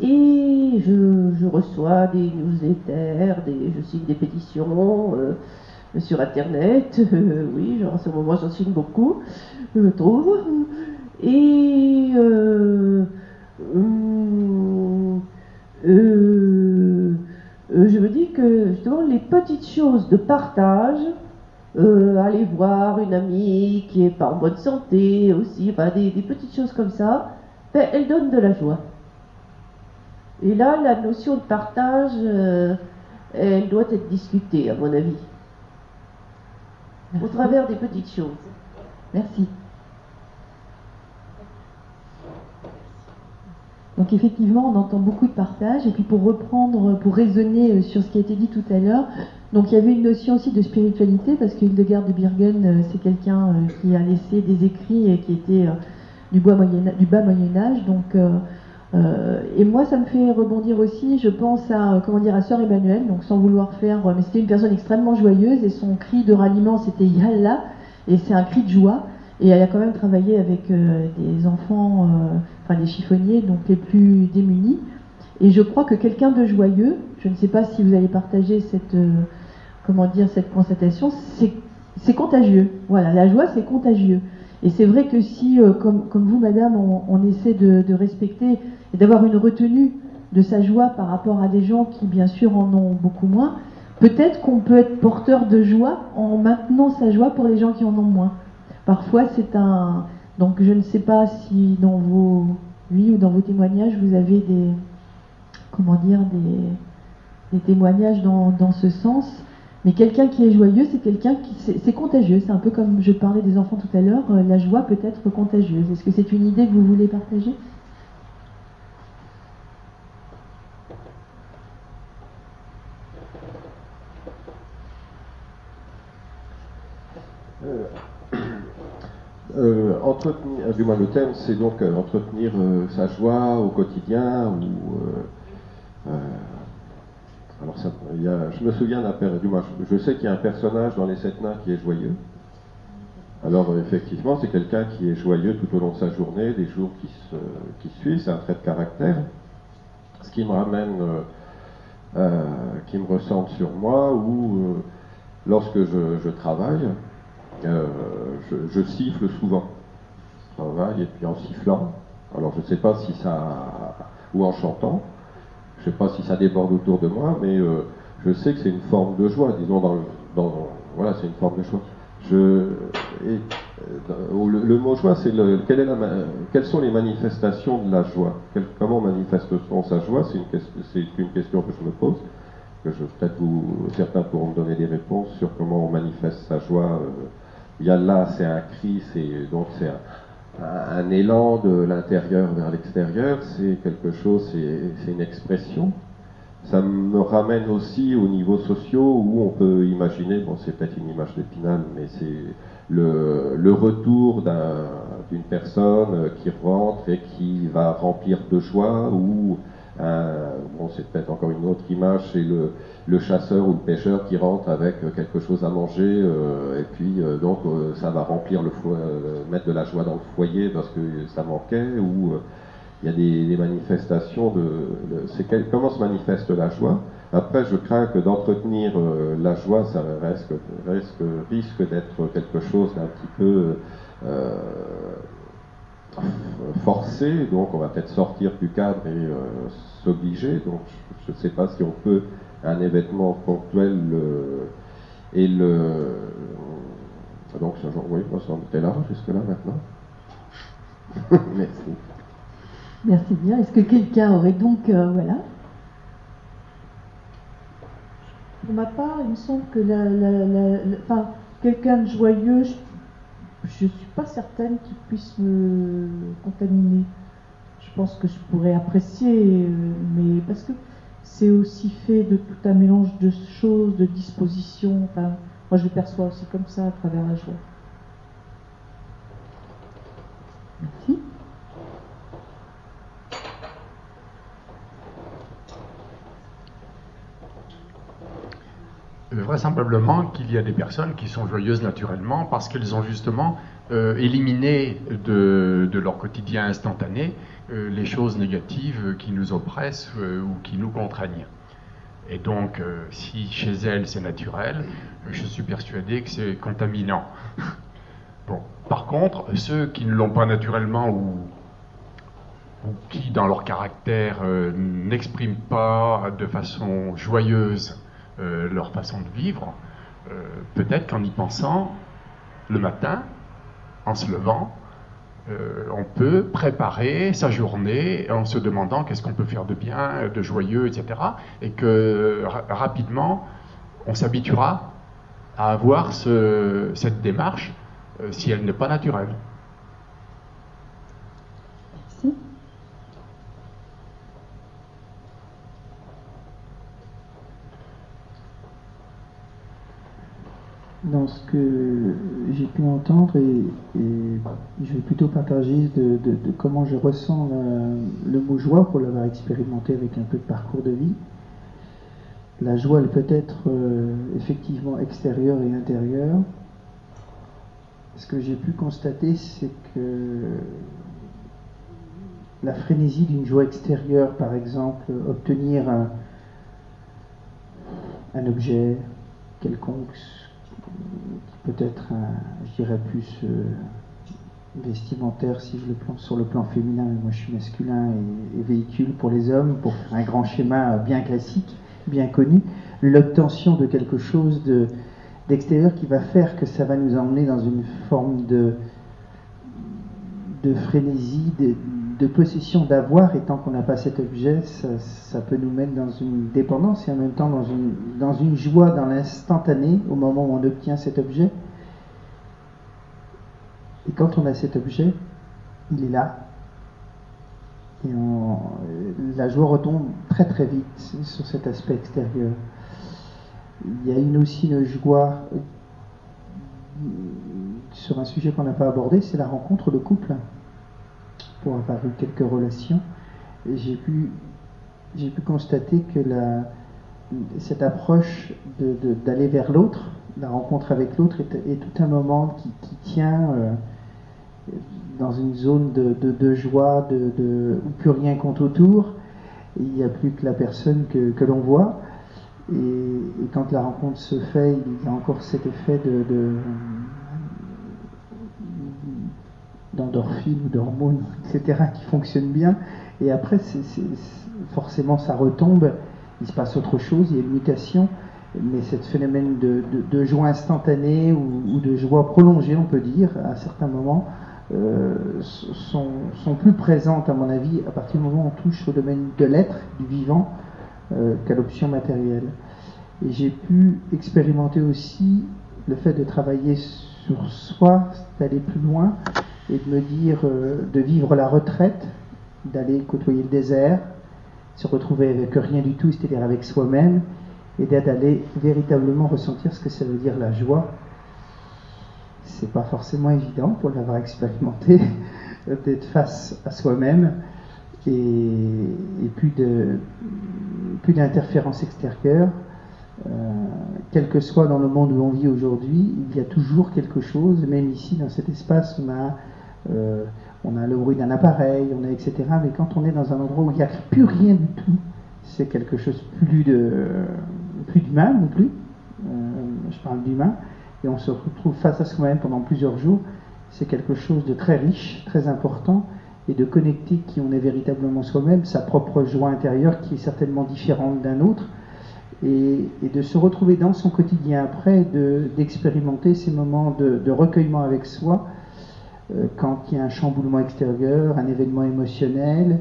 Et je, reçois des newsletters, des, je signe des pétitions euh, sur Internet. Euh, [laughs] oui, en ce moment j'en signe beaucoup, je trouve. Et euh, je me dis que justement les petites choses de partage, aller voir une amie qui est pas en bonne santé aussi, des, petites choses comme ça, ben, elles donnent de la joie. Et là, la notion de partage, euh, elle doit être discutée, à mon avis. Au travers des petites choses. Merci. Donc effectivement, on entend beaucoup de partage. Et puis pour reprendre, pour raisonner euh, sur ce qui a été dit tout à l'heure, donc il y avait une notion aussi de spiritualité, parce que Hildegard de Birgen, euh, c'est quelqu'un qui a laissé des écrits et qui était du, bas Moyen Âge. Donc euh, et moi, ça me fait rebondir aussi, je pense à, comment dire, à Sœur Emmanuelle, donc sans vouloir faire, euh, mais c'était une personne extrêmement joyeuse et son cri de ralliement c'était Yalla, et c'est un cri de joie. Et elle a quand même travaillé avec euh, des enfants, enfin des chiffonniers, donc les plus démunis. Et je crois que quelqu'un de joyeux, je ne sais pas si vous allez partager cette, comment dire, cette constatation, c'est contagieux. Voilà, la joie c'est contagieux. Et c'est vrai que si, comme, vous, madame, on, essaie de respecter et d'avoir une retenue de sa joie par rapport à des gens qui, bien sûr, en ont beaucoup moins, peut-être qu'on peut être porteur de joie en maintenant sa joie pour les gens qui en ont moins. Parfois, c'est un. Donc, je ne sais pas si dans vos oui ou dans vos témoignages, vous avez des. Comment dire Des, des témoignages dans, dans ce sens. Mais quelqu'un qui est joyeux, c'est quelqu'un qui. C'est contagieux. C'est un peu comme je parlais des enfants tout à l'heure. Euh, la joie peut être contagieuse. Est-ce que c'est une idée que vous voulez partager Euh, entretenir, du moins le thème, c'est donc euh, entretenir euh, sa joie au quotidien. Ou, alors ça, je me souviens d'un du moins, je, sais qu'il y a un personnage dans les sept nains qui est joyeux. Alors effectivement, c'est quelqu'un qui est joyeux tout au long de sa journée, des jours qui, suivent, c'est un trait de caractère. Ce qui me ramène, qui me ressemble sur moi, ou lorsque je, travaille, euh, je, siffle souvent. Je travaille et puis en sifflant. Alors je ne sais pas si ça. ou en chantant. Je ne sais pas si ça déborde autour de moi, mais euh, je sais que c'est une forme de joie, disons, dans, dans voilà, c'est une forme de joie. Je, et, euh, le, mot joie, c'est le, quelle est la, quelles sont les manifestations de la joie? Comment manifeste-t-on sa joie? C'est une, une, question que je me pose. Que je, peut-être certains pourront me donner des réponses sur comment on manifeste sa joie. Yallah, c'est un cri, c'est donc c'est un, un élan de l'intérieur vers l'extérieur, c'est quelque chose, c'est une expression. Ça me ramène aussi au niveau social où on peut imaginer, bon c'est peut-être une image d'épinal, mais c'est le, retour d'un- d'une personne qui rentre et qui va remplir de joie ou un- bon c'est peut-être encore une autre image, c'est le, le chasseur ou le pêcheur qui rentre avec quelque chose à manger euh, et puis euh, donc euh, ça va remplir le euh, mettre de la joie dans le foyer parce que ça manquait ou euh, il y a des, manifestations de, de- quel- comment se manifeste la joie? Après, je crains que d'entretenir euh, la joie, ça risque, risque, risque d'être quelque chose d'un petit peu euh, forcé. Donc, on va peut-être sortir du cadre et euh, s'obliger. Donc, je ne sais pas si on peut un événement ponctuel et le. Donc, ce genre, oui, moi, ça en était là jusque là maintenant. [laughs] Merci. Merci bien. Est-ce que quelqu'un aurait donc, euh, voilà, Pour ma part, il me semble que la, la- la- la- enfin, quelqu'un de joyeux, je ne suis pas certaine qu'il puisse me contaminer. Je pense que je pourrais apprécier, euh, mais parce que c'est aussi fait de tout un mélange de choses, de dispositions. Enfin, moi, je le perçois aussi comme ça à travers la joie. merci. Vraisemblablement qu'il y a des personnes qui sont joyeuses naturellement parce qu'elles ont justement euh, éliminé de, leur quotidien instantané euh, les choses négatives qui nous oppressent euh, ou qui nous contraignent. Et donc, euh, si chez elles c'est naturel, je suis persuadé que c'est contaminant. [laughs] Bon. Par contre, ceux qui ne l'ont pas naturellement ou, qui, dans leur caractère, euh, n'expriment pas de façon joyeuse euh, leur façon de vivre, euh, peut-être qu'en y pensant, le matin, en se levant, euh, on peut préparer sa journée en se demandant qu'est-ce qu'on peut faire de bien, de joyeux, etc. Et que ra- rapidement, on s'habituera à avoir ce- cette démarche si elle n'est pas naturelle. Merci. Dans ce que j'ai pu entendre et, je vais plutôt partager de, comment je ressens le mot joie pour l'avoir expérimenté avec un peu de parcours de vie. La joie, elle peut être euh, effectivement extérieure et intérieure. Ce que j'ai pu constater, c'est que la frénésie d'une joie extérieure, par exemple, obtenir un objet quelconque, qui peut être, un- je dirais plus euh, vestimentaire si je le pense sur le plan féminin, mais moi je suis masculin et, véhicule pour les hommes, pour un grand schéma bien classique, bien connu, l'obtention de quelque chose de d'extérieur qui va faire que ça va nous emmener dans une forme de de frénésie, de, de possession d'avoir, et tant qu'on n'a pas cet objet, ça, peut nous mettre dans une dépendance et en même temps dans une, dans une joie dans l'instantané, au moment où on obtient cet objet. Et quand on a cet objet, il est là. Et la joie retombe très très vite sur cet aspect extérieur. Il y a une, aussi une joie euh, sur un sujet qu'on n'a pas abordé, c'est la rencontre de couple pour avoir quelques relations, j'ai pu, constater que cette approche d'aller vers l'autre, la rencontre avec l'autre, est, tout un moment qui, tient euh, dans une zone de, joie, où plus rien compte autour. Il n'y a plus que la personne que, l'on voit. Et, quand la rencontre se fait, il y a encore cet effet de d'endorphines ou d'hormones, etc., qui fonctionnent bien. Et après, forcément, ça retombe, il se passe autre chose, il y a une mutation. Mais ce phénomène de, de- de joie instantanée ou, de joie prolongée, on peut dire, à certains moments, euh, sont, sont plus présentes, à mon avis, à partir du moment où on touche au domaine de l'être, du vivant, euh, qu'à l'option matérielle. Et j'ai pu expérimenter aussi le fait de travailler sur soi, d'aller plus loin, et de me dire euh, de vivre la retraite, d'aller côtoyer le désert, se retrouver avec rien du tout, c'est-à-dire avec soi-même, et d'aller véritablement ressentir ce que ça veut dire la joie. C'est pas forcément évident pour l'avoir expérimenté, [laughs] d'être face à soi-même et, plus de plus d'interférences extérieures. Euh, quel que soit dans le monde où on vit aujourd'hui, il y a toujours quelque chose, même ici dans cet espace, on a, euh, on a le bruit d'un appareil, on a etc. Mais quand on est dans un endroit où il n'y a plus rien du tout, c'est quelque chose plus de plus d'humain non plus. Euh, je parle d'humain, et on se retrouve face à soi-même pendant plusieurs jours. C'est quelque chose de très riche, très important, et de connecter qui on est véritablement soi-même, sa propre joie intérieure qui est certainement différente d'un autre, et, de se retrouver dans son quotidien après, d'expérimenter ces moments de, recueillement avec soi, quand il y a un chamboulement extérieur, un événement émotionnel,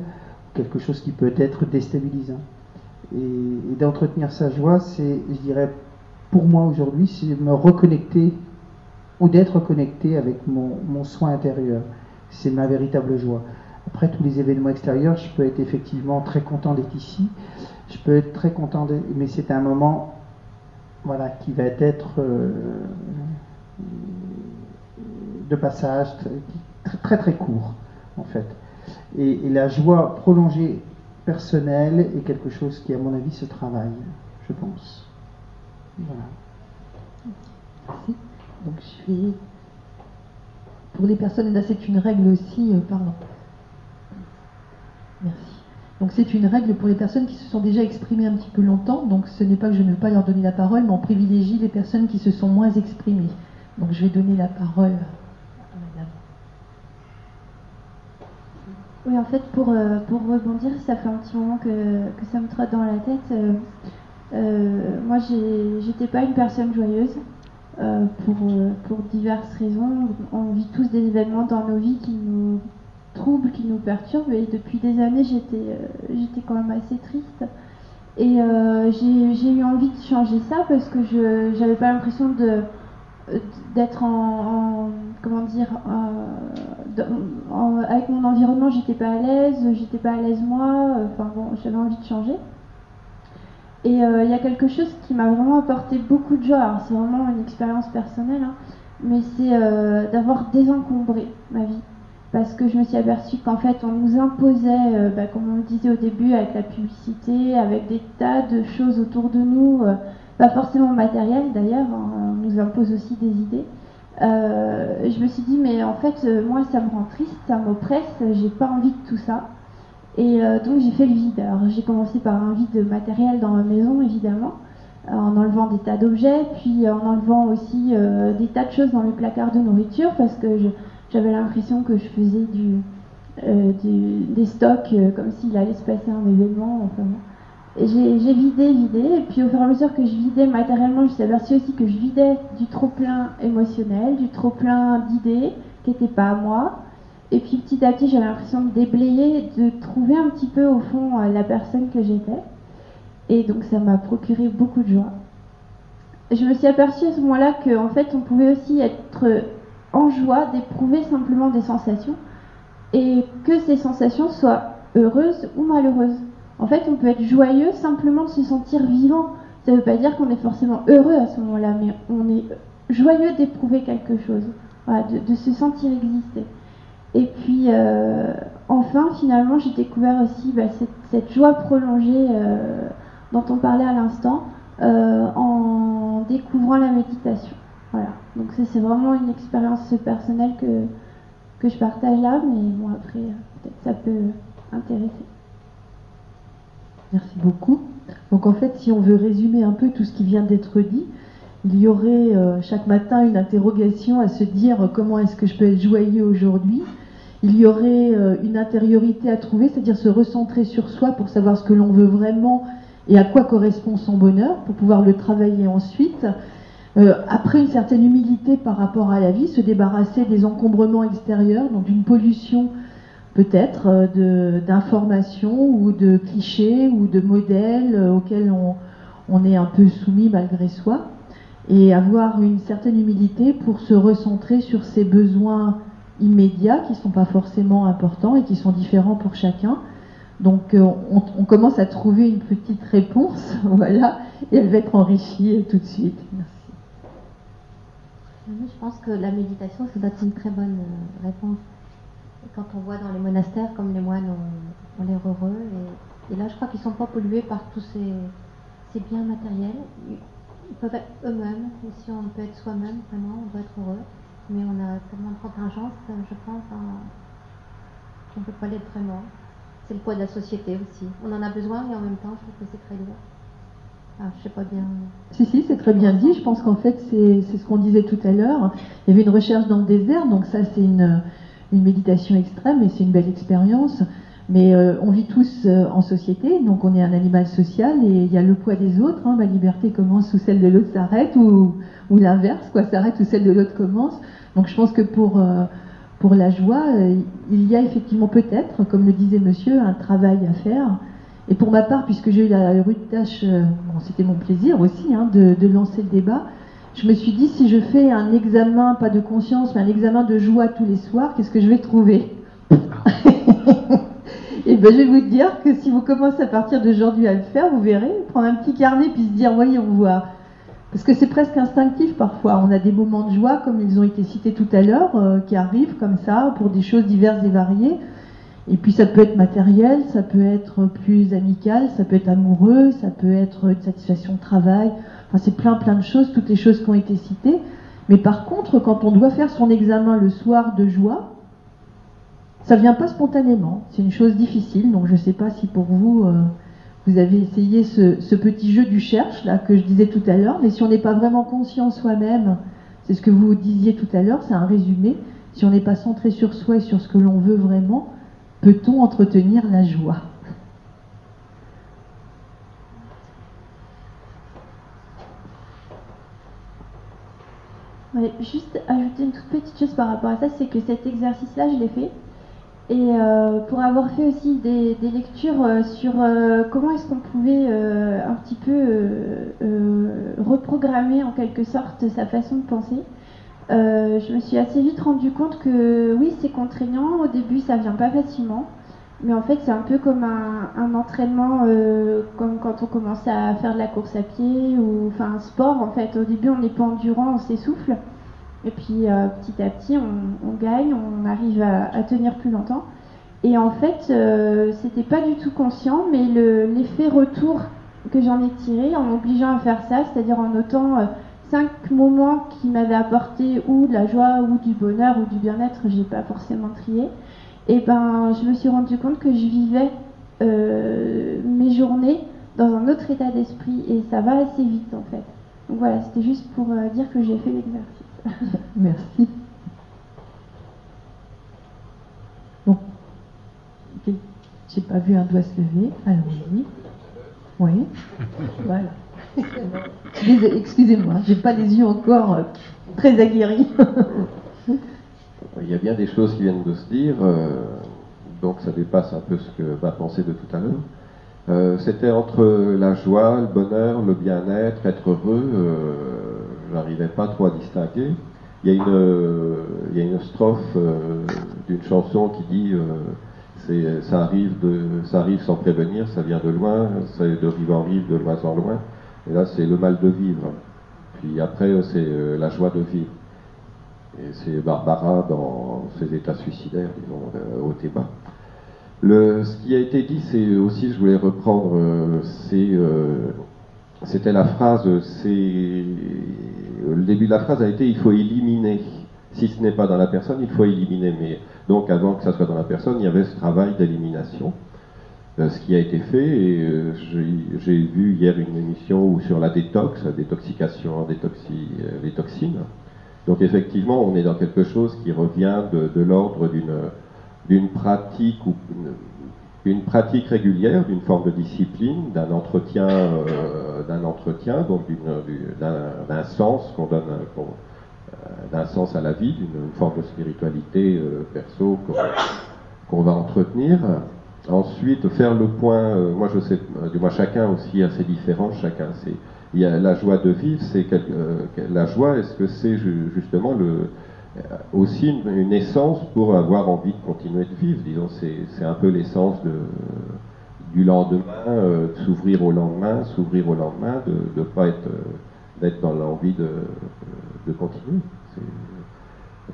quelque chose qui peut être déstabilisant. Et, d'entretenir sa joie, c'est, je dirais, pour moi aujourd'hui, c'est me reconnecter ou d'être connecté avec mon, soin intérieur. C'est ma véritable joie. Après tous les événements extérieurs, je peux être effectivement très content d'être ici. Je peux être très content, mais c'est un moment voilà, qui va être euh, de passage très, très court en fait. Et, la joie prolongée personnel est quelque chose qui, à mon avis, se travaille, je pense. Voilà. Merci. Donc, je vais. Pour les personnes, là, c'est une règle aussi. Euh, pardon. Merci. Donc, c'est une règle pour les personnes qui se sont déjà exprimées un petit peu longtemps. Donc, ce n'est pas que je ne veux pas leur donner la parole, mais on privilégie les personnes qui se sont moins exprimées. Donc, je vais donner la parole Oui, en fait, pour, euh, pour rebondir, ça fait un petit moment que, que ça me trotte dans la tête. Euh, euh, moi, j'étais pas une personne joyeuse pour, pour diverses raisons. On vit tous des événements dans nos vies qui nous troublent, qui nous perturbent. Et depuis des années, j'étais j'étais quand même assez triste. Et j'ai eu envie de changer ça parce que je n'avais pas l'impression de d'être en, comment dire avec mon environnement j'étais pas à l'aise j'étais pas à l'aise moi enfin bon j'avais envie de changer. Et euh, il y a quelque chose qui m'a vraiment apporté beaucoup de joie. Alors c'est vraiment une expérience personnelle hein, mais c'est euh, d'avoir désencombré ma vie. Parce que je me suis aperçue qu'en fait on nous imposait euh, bah, comme on le disait au début avec la publicité avec des tas de choses autour de nous pas forcément matériel d'ailleurs, hein, on nous impose aussi des idées. Euh, je me suis dit, mais en fait, euh, moi, ça me rend triste, ça m'oppresse, j'ai pas envie de tout ça. Et euh, donc, j'ai fait le vide. Alors, j'ai commencé par un vide matériel dans ma maison, évidemment, en enlevant des tas d'objets, puis en enlevant aussi des tas de choses dans le placard de nourriture, parce que j'avais l'impression que je faisais du, des stocks comme s'il allait se passer un événement. Enfin, j'ai vidé, vidé, et puis au fur et à mesure que je vidais matériellement, je suis aperçue aussi que je vidais du trop-plein émotionnel, du trop-plein d'idées qui n'étaient pas à moi. Et puis petit à petit, j'avais l'impression de déblayer, de trouver un petit peu au fond euh, la personne que j'étais. Et donc ça m'a procuré beaucoup de joie. Je me suis aperçue à ce moment-là qu'en fait, on pouvait aussi être en joie d'éprouver simplement des sensations et que ces sensations soient heureuses ou malheureuses. En fait, on peut être joyeux simplement se sentir vivant. Ça ne veut pas dire qu'on est forcément heureux à ce moment-là, mais on est joyeux d'éprouver quelque chose, de, se sentir exister. Et puis, euh, enfin, finalement, j'ai découvert aussi bah, cette, joie prolongée euh, dont on parlait à l'instant euh, en découvrant la méditation. Voilà. Donc, c'est vraiment une expérience personnelle que, que je partage là, mais bon, après, peut-être ça peut intéresser. Merci beaucoup. Donc en fait, si on veut résumer un peu tout ce qui vient d'être dit, il y aurait euh, chaque matin une interrogation à se dire euh, comment est-ce que je peux être joyeux aujourd'hui? Il y aurait euh, une intériorité à trouver, c'est-à-dire se recentrer sur soi pour savoir ce que l'on veut vraiment et à quoi correspond son bonheur, pour pouvoir le travailler ensuite. après une certaine humilité par rapport à la vie, se débarrasser des encombrements extérieurs, donc d'une pollution peut-être euh, d'informations ou de clichés ou de modèles euh, auxquels on, est un peu soumis malgré soi, et avoir une certaine humilité pour se recentrer sur ses besoins immédiats qui ne sont pas forcément importants et qui sont différents pour chacun. Donc euh, on, on commence à trouver une petite réponse, [laughs] voilà, et elle va être enrichie tout de suite. Merci. Je pense que la méditation, ça doit être une très bonne réponse. Quand on voit dans les monastères comme les moines ont, ont l'air heureux, et, là je crois qu'ils ne sont pas pollués par tous ces, biens matériels. Ils, peuvent être eux-mêmes, et si on peut être soi-même, vraiment, on doit être heureux. Mais on a tellement de contingence, je pense, hein, qu'on ne peut pas l'être vraiment. C'est le poids de la société aussi. On en a besoin et en même temps, je trouve que c'est très dur. Ah, je sais pas bien. Si, si, c'est très bien dit. Je pense qu'en fait, c'est ce qu'on disait tout à l'heure. Il y avait une recherche dans le désert, donc ça, c'est une, une méditation extrême et c'est une belle expérience. Mais euh, on vit tous euh, en société, donc on est un animal social et il y a le poids des autres. hein. Ma liberté commence où celle de l'autre s'arrête, ou, l'inverse, quoi, s'arrête où celle de l'autre commence. Donc je pense que pour, euh, pour la joie, il y a effectivement peut-être, comme le disait monsieur, un travail à faire. Et pour ma part, puisque j'ai eu la rude tâche, bon, c'était mon plaisir aussi hein, de, de lancer le débat, je me suis dit si je fais un examen, pas de conscience, mais un examen de joie tous les soirs, qu'est-ce que je vais trouver [laughs] Et ben je vais vous dire que si vous commencez à partir d'aujourd'hui à le faire, vous verrez, prendre un petit carnet puis se dire voyons voir. Parce que c'est presque instinctif parfois. On a des moments de joie, comme ils ont été cités tout à l'heure, euh, qui arrivent comme ça pour des choses diverses et variées. Et puis ça peut être matériel, ça peut être plus amical, ça peut être amoureux, ça peut être une satisfaction de travail. C'est plein plein de choses, toutes les choses qui ont été citées. Mais par contre, quand on doit faire son examen le soir de joie, ça vient pas spontanément. C'est une chose difficile. Donc je ne sais pas si pour vous, euh, vous avez essayé ce, ce petit jeu du cherche là que je disais tout à l'heure. Mais si on n'est pas vraiment conscient soi-même, c'est ce que vous disiez tout à l'heure, c'est un résumé. Si on n'est pas centré sur soi et sur ce que l'on veut vraiment, peut-on entretenir la joie? Juste ajouter une toute petite chose par rapport à ça, c'est que cet exercice-là, je l'ai fait. Et euh, pour avoir fait aussi des, lectures euh, sur euh, comment est-ce qu'on pouvait un petit peu reprogrammer en quelque sorte sa façon de penser, je me suis assez vite rendu compte que oui, c'est contraignant. Au début, ça vient pas facilement. Mais en fait, c'est un peu comme un, entraînement, euh, comme quand on commence à faire de la course à pied ou enfin un sport. En fait, au début, on n'est pas endurant, on s'essouffle. Et puis euh, petit à petit, on, gagne, on arrive à, tenir plus longtemps. Et en fait, euh, c'était pas du tout conscient, mais le- l'effet retour que j'en ai tiré en m'obligeant à faire ça, c'est-à-dire en notant euh, cinq moments qui m'avaient apporté ou de la joie ou du bonheur ou du bien-être, j'ai pas forcément trié. Et ben, je me suis rendu compte que je vivais euh, mes journées dans un autre état d'esprit et ça va assez vite en fait. Donc voilà, c'était juste pour euh, dire que j'ai fait l'exercice. [laughs] Merci. Bon. Ok. J'ai pas vu un doigt se lever. Allons-y. Oui. [laughs] Voilà. Désolé, Excusez-moi, j'ai pas les yeux encore euh, très aguerris. [laughs] Il y a bien des choses qui viennent de se dire, euh, donc ça dépasse un peu ce que ma pensée de tout à l'heure. Euh, C'était entre la joie, le bonheur, le bien-être, être heureux, euh, j'arrivais pas trop à distinguer. Il y a une, il strophe d'une chanson qui dit ça, arrive sans prévenir, ça vient de loin, c'est de rive en rive, de loin en loin. Et là, c'est le mal de vivre. Puis après, c'est la joie de vivre. Et c'est Barbara dans ses états suicidaires, disons, euh, au Théba. Le, ce qui a été dit, c'est aussi, je voulais reprendre, euh, euh, c'était la phrase, le début de la phrase a été il faut éliminer. Si ce n'est pas dans la personne, il faut éliminer. Mais donc, avant que ça soit dans la personne, il y avait ce travail d'élimination. Ce qui a été fait, et j'ai- vu hier une émission sur la détox, la détoxication des, toxi- euh, des toxines. Donc effectivement, on est dans quelque chose qui revient de, de l'ordre d'une pratique ou une, pratique régulière, d'une forme de discipline, d'un entretien, euh, d'un entretien, donc d'un sens qu'on donne, euh, d'un sens à la vie, d'une forme de spiritualité euh, perso qu'on va entretenir. Ensuite, faire le point, moi je sais, du moins chacun aussi a ses différences, chacun c'est. La joie de vivre, c'est euh, la joie, est-ce que c'est ju- justement euh, aussi une, essence pour avoir envie de continuer de vivre? Disons, c'est un peu l'essence du lendemain, euh, de s'ouvrir au lendemain, s'ouvrir au lendemain, de ne pas être, euh, d'être dans l'envie de, de continuer.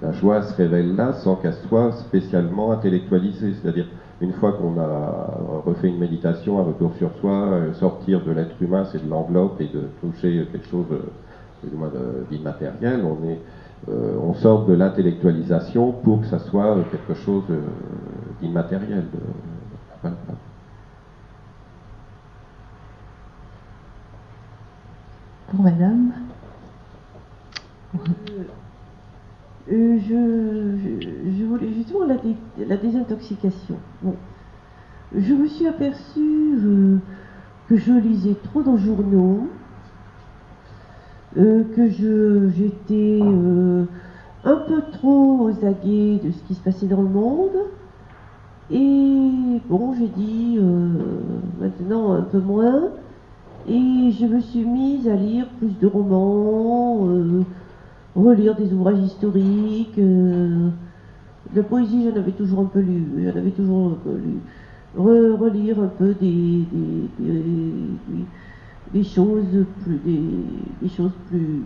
La joie se révèle là sans qu'elle soit spécialement intellectualisée. C'est-à-dire, une fois qu'on a refait une méditation, un retour sur soi, euh, sortir de l'être humain, c'est de l'enveloppe et de toucher quelque chose euh, plus ou moins de- d'immatériel, on, est, euh, on sort de l'intellectualisation pour que ça soit quelque chose d'immatériel. Pour madame? Euh, je, voulais justement la, dé- la désintoxication. Je me suis aperçue euh, que je lisais trop dans journaux, euh, que je j'étais un peu trop aux aguets de ce qui se passait dans le monde. Et bon, j'ai dit maintenant un peu moins. Et je me suis mise à lire plus de romans, relire des ouvrages historiques. euh, la poésie, j'en avais toujours un peu lu. J'en avais toujours un peu lu. Re- relire un peu des, choses plus, des, choses plus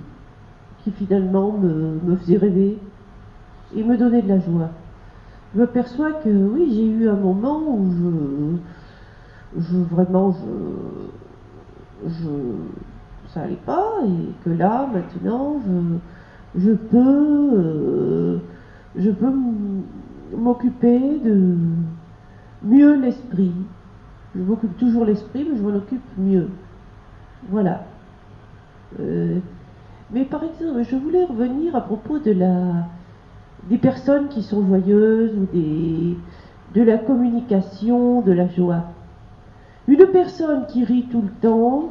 qui finalement me, me faisaient rêver et me donnaient de la joie. Je m'aperçois que oui, j'ai eu un moment où je, vraiment, je, je, ça allait pas et que là, maintenant, je, je peux, euh, m'occuper de mieux l'esprit. Je m'occupe toujours l'esprit, mais je m'en occupe mieux. Voilà. Euh, mais par exemple, je voulais revenir à propos de la, des personnes qui sont joyeuses ou des, de la communication, de la joie. Une personne qui rit tout le temps,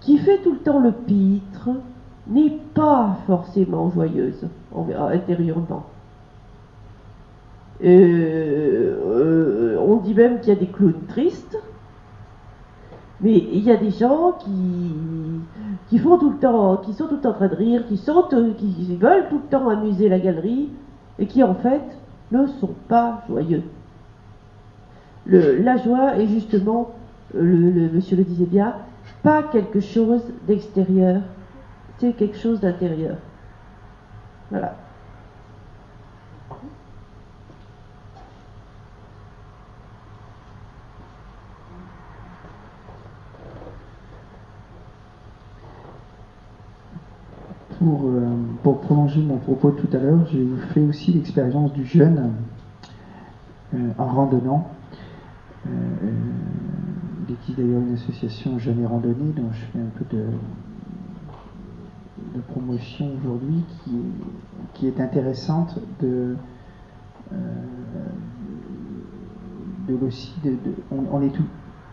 qui fait tout le temps le pitre, n'est pas forcément joyeuse en- intérieurement. Euh, euh, on dit même qu'il y a des clowns tristes, mais il y a des gens qui, font tout le temps, qui sont tout le temps en train de rire, qui sont, euh, qui veulent tout le temps amuser la galerie, et qui en fait ne sont pas joyeux. La joie est justement, euh, le monsieur le disait bien, pas quelque chose d'extérieur, quelque chose d'intérieur. Voilà. Pour, euh, pour prolonger mon propos tout à l'heure, j'ai fait aussi l'expérience du jeûne euh, en randonnant. Euh, euh, il existe d'ailleurs une association Jeûne et Randonnée dont je fais un peu de, de promotion aujourd'hui qui, qui est intéressante de, euh, de de- on, on est tout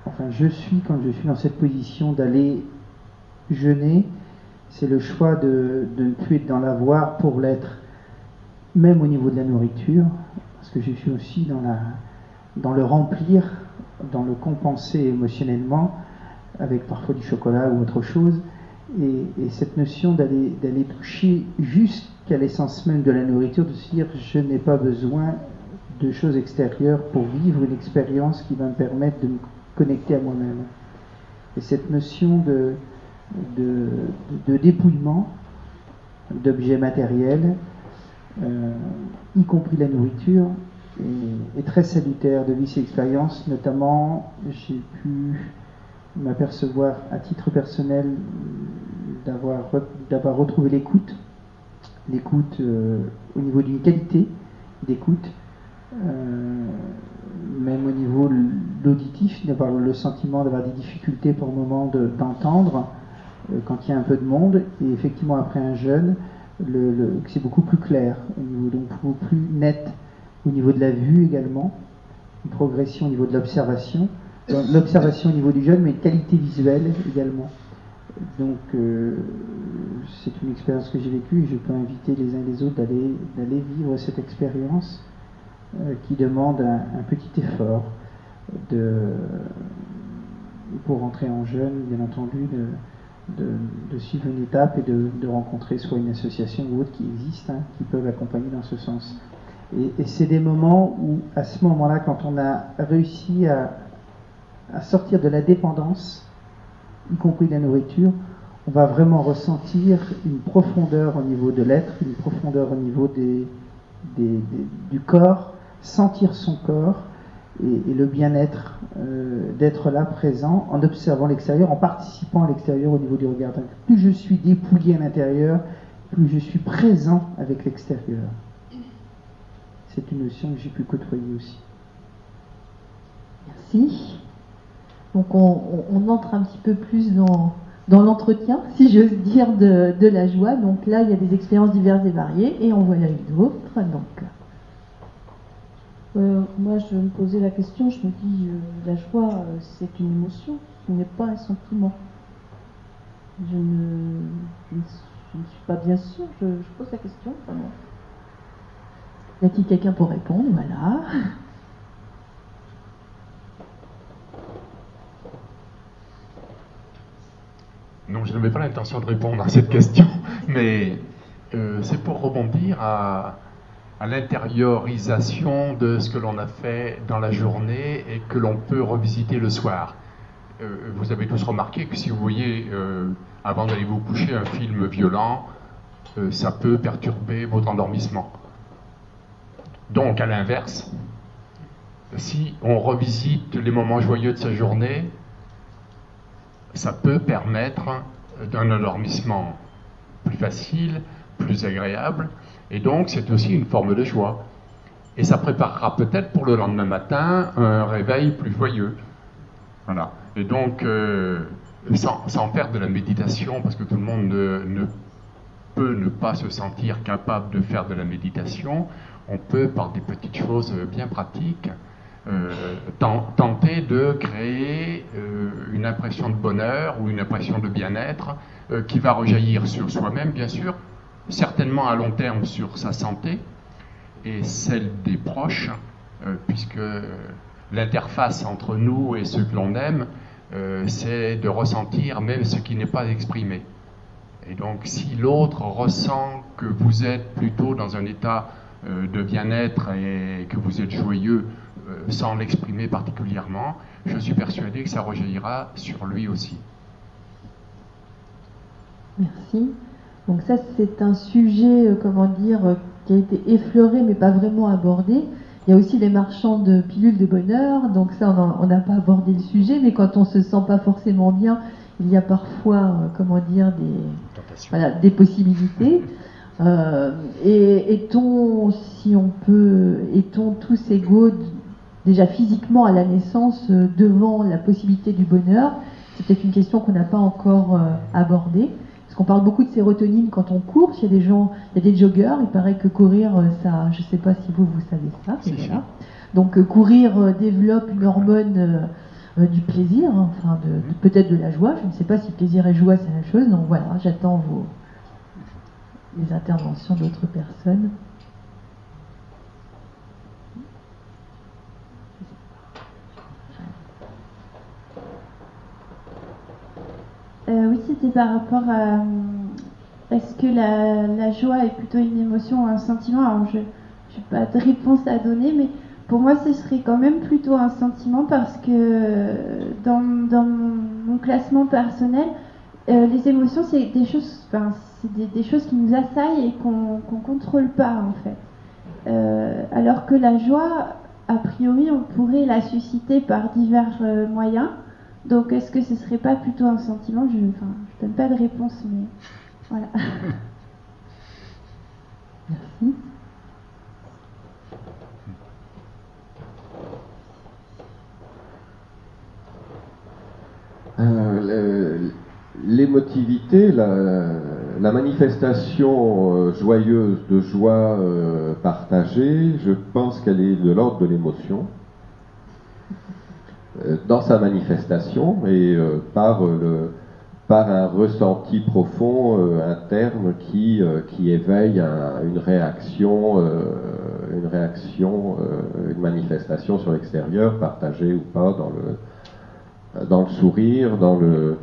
enfin je suis quand je suis dans cette position d'aller jeûner c'est le choix de, de ne plus être dans l'avoir pour l'être, même au niveau de la nourriture, parce que je suis aussi dans, la, dans le remplir, dans le compenser émotionnellement, avec parfois du chocolat ou autre chose. Et, et cette notion d'aller toucher jusqu'à l'essence même de la nourriture, de se dire je n'ai pas besoin de choses extérieures pour vivre une expérience qui va me permettre de me connecter à moi-même. Et cette notion de, dépouillement d'objets matériels, euh, y compris la nourriture, est, très salutaire de vivre ces expériences. Notamment, j'ai pu m'apercevoir à titre personnel d'avoir d'avoir retrouvé l'écoute, l'écoute euh, au niveau d'une qualité d'écoute, euh, même au niveau l'auditif, d'avoir le sentiment d'avoir des difficultés pour le moment de- d'entendre euh, quand il y a un peu de monde, et effectivement après un jeûne, c'est beaucoup plus clair, au niveau, donc beaucoup plus net au niveau de la vue également, une progression au niveau de l'observation, l'observation au niveau du jeûne, mais une qualité visuelle également. Donc euh, c'est une expérience que j'ai vécue et je peux inviter les uns et les autres d'aller vivre cette expérience euh, qui demande un, petit effort de, pour entrer en jeûne, bien entendu, de, suivre une étape et de, rencontrer soit une association ou autre qui existe, hein, qui peuvent accompagner dans ce sens. Et, c'est des moments où, à ce moment-là, quand on a réussi à, sortir de la dépendance, y compris de la nourriture, on va vraiment ressentir une profondeur au niveau de l'être, une profondeur au niveau du corps, sentir son corps et, le bien-être euh, d'être là présent en observant l'extérieur, en participant à l'extérieur au niveau du regard. plus je suis dépouillé à l'intérieur, plus je suis présent avec l'extérieur. C'est une notion que j'ai pu côtoyer aussi. Merci. Donc on, entre un petit peu plus dans, dans l'entretien, si j'ose dire, de, de, la joie. Donc là, il y a des expériences diverses et variées, et on voit une d'autres. Donc euh, moi, je me posais la question, je me dis, euh, la joie, euh, c'est une émotion, ce n'est pas un sentiment. Je ne, suis pas bien sûre, je, pose la question. Vraiment. Y a-t-il quelqu'un pour répondre? Voilà. Non, je n'avais pas l'intention de répondre à cette question, mais c'est pour rebondir à, l'intériorisation de ce que l'on a fait dans la journée et que l'on peut revisiter le soir. Euh, vous avez tous remarqué que si vous voyez, euh, avant d'aller vous coucher, un film violent, euh, ça peut perturber votre endormissement. Donc, à l'inverse, si on revisite les moments joyeux de sa journée, ça peut permettre d'un endormissement plus facile, plus agréable, et donc, c'est aussi une forme de joie. Et ça préparera peut-être pour le lendemain matin un réveil plus joyeux. Voilà. Et donc, euh, sans, faire de la méditation, parce que tout le monde ne, peut ne pas se sentir capable de faire de la méditation, on peut, par des petites choses bien pratiques, euh, tenter de créer euh, une impression de bonheur ou une impression de bien-être qui va rejaillir sur soi-même, bien sûr, certainement à long terme sur sa santé et celle des proches, euh, puisque l'interface entre nous et ceux que l'on aime, euh, c'est de ressentir même ce qui n'est pas exprimé. Et donc si l'autre ressent que vous êtes plutôt dans un état euh, de bien-être et que vous êtes joyeux sans l'exprimer particulièrement, je suis persuadé que ça rejaillira sur lui aussi. Merci. Donc ça, c'est un sujet, euh, comment dire, euh, qui a été effleuré mais pas vraiment abordé. Il y a aussi les marchands de pilules de bonheur, donc ça, on n'a pas abordé le sujet, mais quand on se sent pas forcément bien, il y a parfois, euh, comment dire, des, voilà, des possibilités. [laughs] et est-on, si on peut, est-on tous égaux déjà physiquement à la naissance devant la possibilité du bonheur C'est peut-être une question qu'on n'a pas encore abordée. Parce qu'on parle beaucoup de sérotonine quand on court. Il y a des gens, il y a des joggeurs. Il paraît que courir, euh, ça, je ne sais pas si vous vous savez ça. Voilà. Donc euh, courir euh, développe une hormone du plaisir, hein, enfin de, peut-être de la joie. Je ne sais pas si plaisir et joie c'est la même chose. Donc voilà, j'attends vos les interventions d'autres personnes. Euh, oui, c'était par rapport à euh, est-ce que la, joie est plutôt une émotion ou un sentiment? Alors, je n'ai pas de réponse à donner, mais pour moi, ce serait quand même plutôt un sentiment parce que dans, mon, classement personnel, euh, les émotions, c'est des choses, c'est des, choses qui nous assaillent et qu'on ne contrôle pas en fait. alors que la joie, a priori, on pourrait la susciter par divers moyens. Donc, est-ce que ce serait pas plutôt un sentiment Je ne donne pas de réponse, mais voilà. [laughs] Merci. Euh, l'émotivité, la, manifestation euh, joyeuse de joie euh, partagée, je pense qu'elle est de l'ordre de l'émotion. Euh, dans sa manifestation et euh, par, euh, le, par un ressenti profond interne qui, qui éveille une réaction, une réaction, une manifestation sur l'extérieur, partagée ou pas, dans le, dans le sourire, dans le,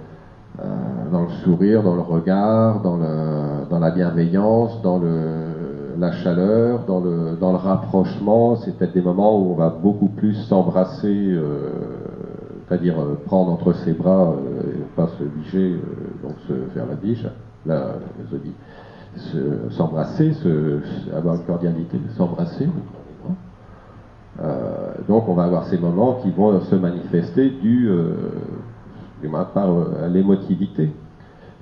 dans le sourire, dans le regard, dans, le, dans la bienveillance, dans le, la chaleur, dans le, dans le rapprochement. C'est peut-être des moments où on va beaucoup plus s'embrasser, c'est-à-dire euh, prendre entre ses bras, euh, pas se biger, euh, donc se faire la biche, s'embrasser, se, avoir une cordialité, s'embrasser. Euh, donc on va avoir ces moments qui vont se manifester du, euh, du moins par l'émotivité.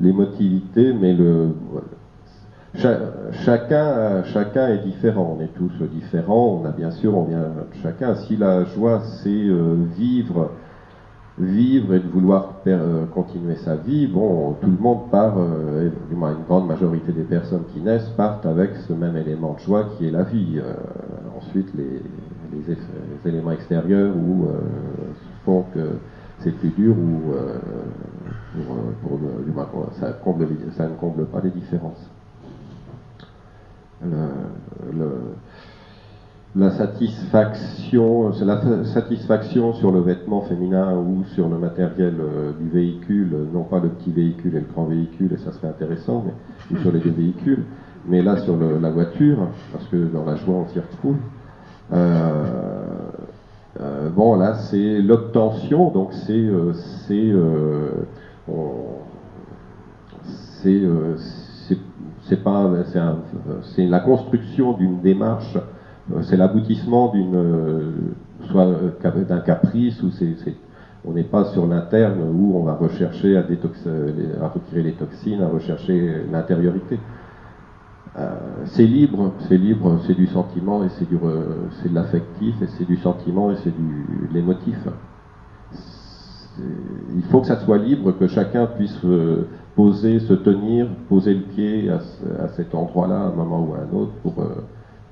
L'émotivité, mais le cha- chacun, chacun est différent. On est tous différents. On a bien sûr, on vient de chacun. Si la joie, c'est vivre, vivre et de vouloir euh, continuer sa vie, bon, tout le monde part, euh, du moins une grande majorité des personnes qui naissent partent avec ce même élément de joie qui est la vie. Euh, ensuite, les, les éléments extérieurs où, euh, font que c'est plus dur ou pour, pour, ça, comble ça ne comble pas les différences. Le- le- la satisfaction, la fa- satisfaction sur le vêtement féminin ou sur le matériel euh, du véhicule, non pas le petit véhicule et le grand véhicule, et ça serait intéressant, mais ou sur les deux véhicules, mais là sur la voiture, parce que dans la joie on s'y retrouve. Euh, euh, bon, là, c'est l'obtention, donc c'est c'est c'est c'est- pas c'est la construction d'une démarche, c'est l'aboutissement d'une euh, soit euh, d'un caprice ou c'est on n'est pas sur l'interne où on va rechercher à, détox, à retirer les toxines, à rechercher l'intériorité. Euh, c'est libre, c'est libre, c'est du sentiment et c'est du, c'est de l'affectif et c'est du sentiment et c'est du l'émotif. Il faut que ça soit libre, que chacun puisse euh, poser, se tenir, poser le pied à, ce- à cet endroit-là, à un moment ou à un autre, pour, euh,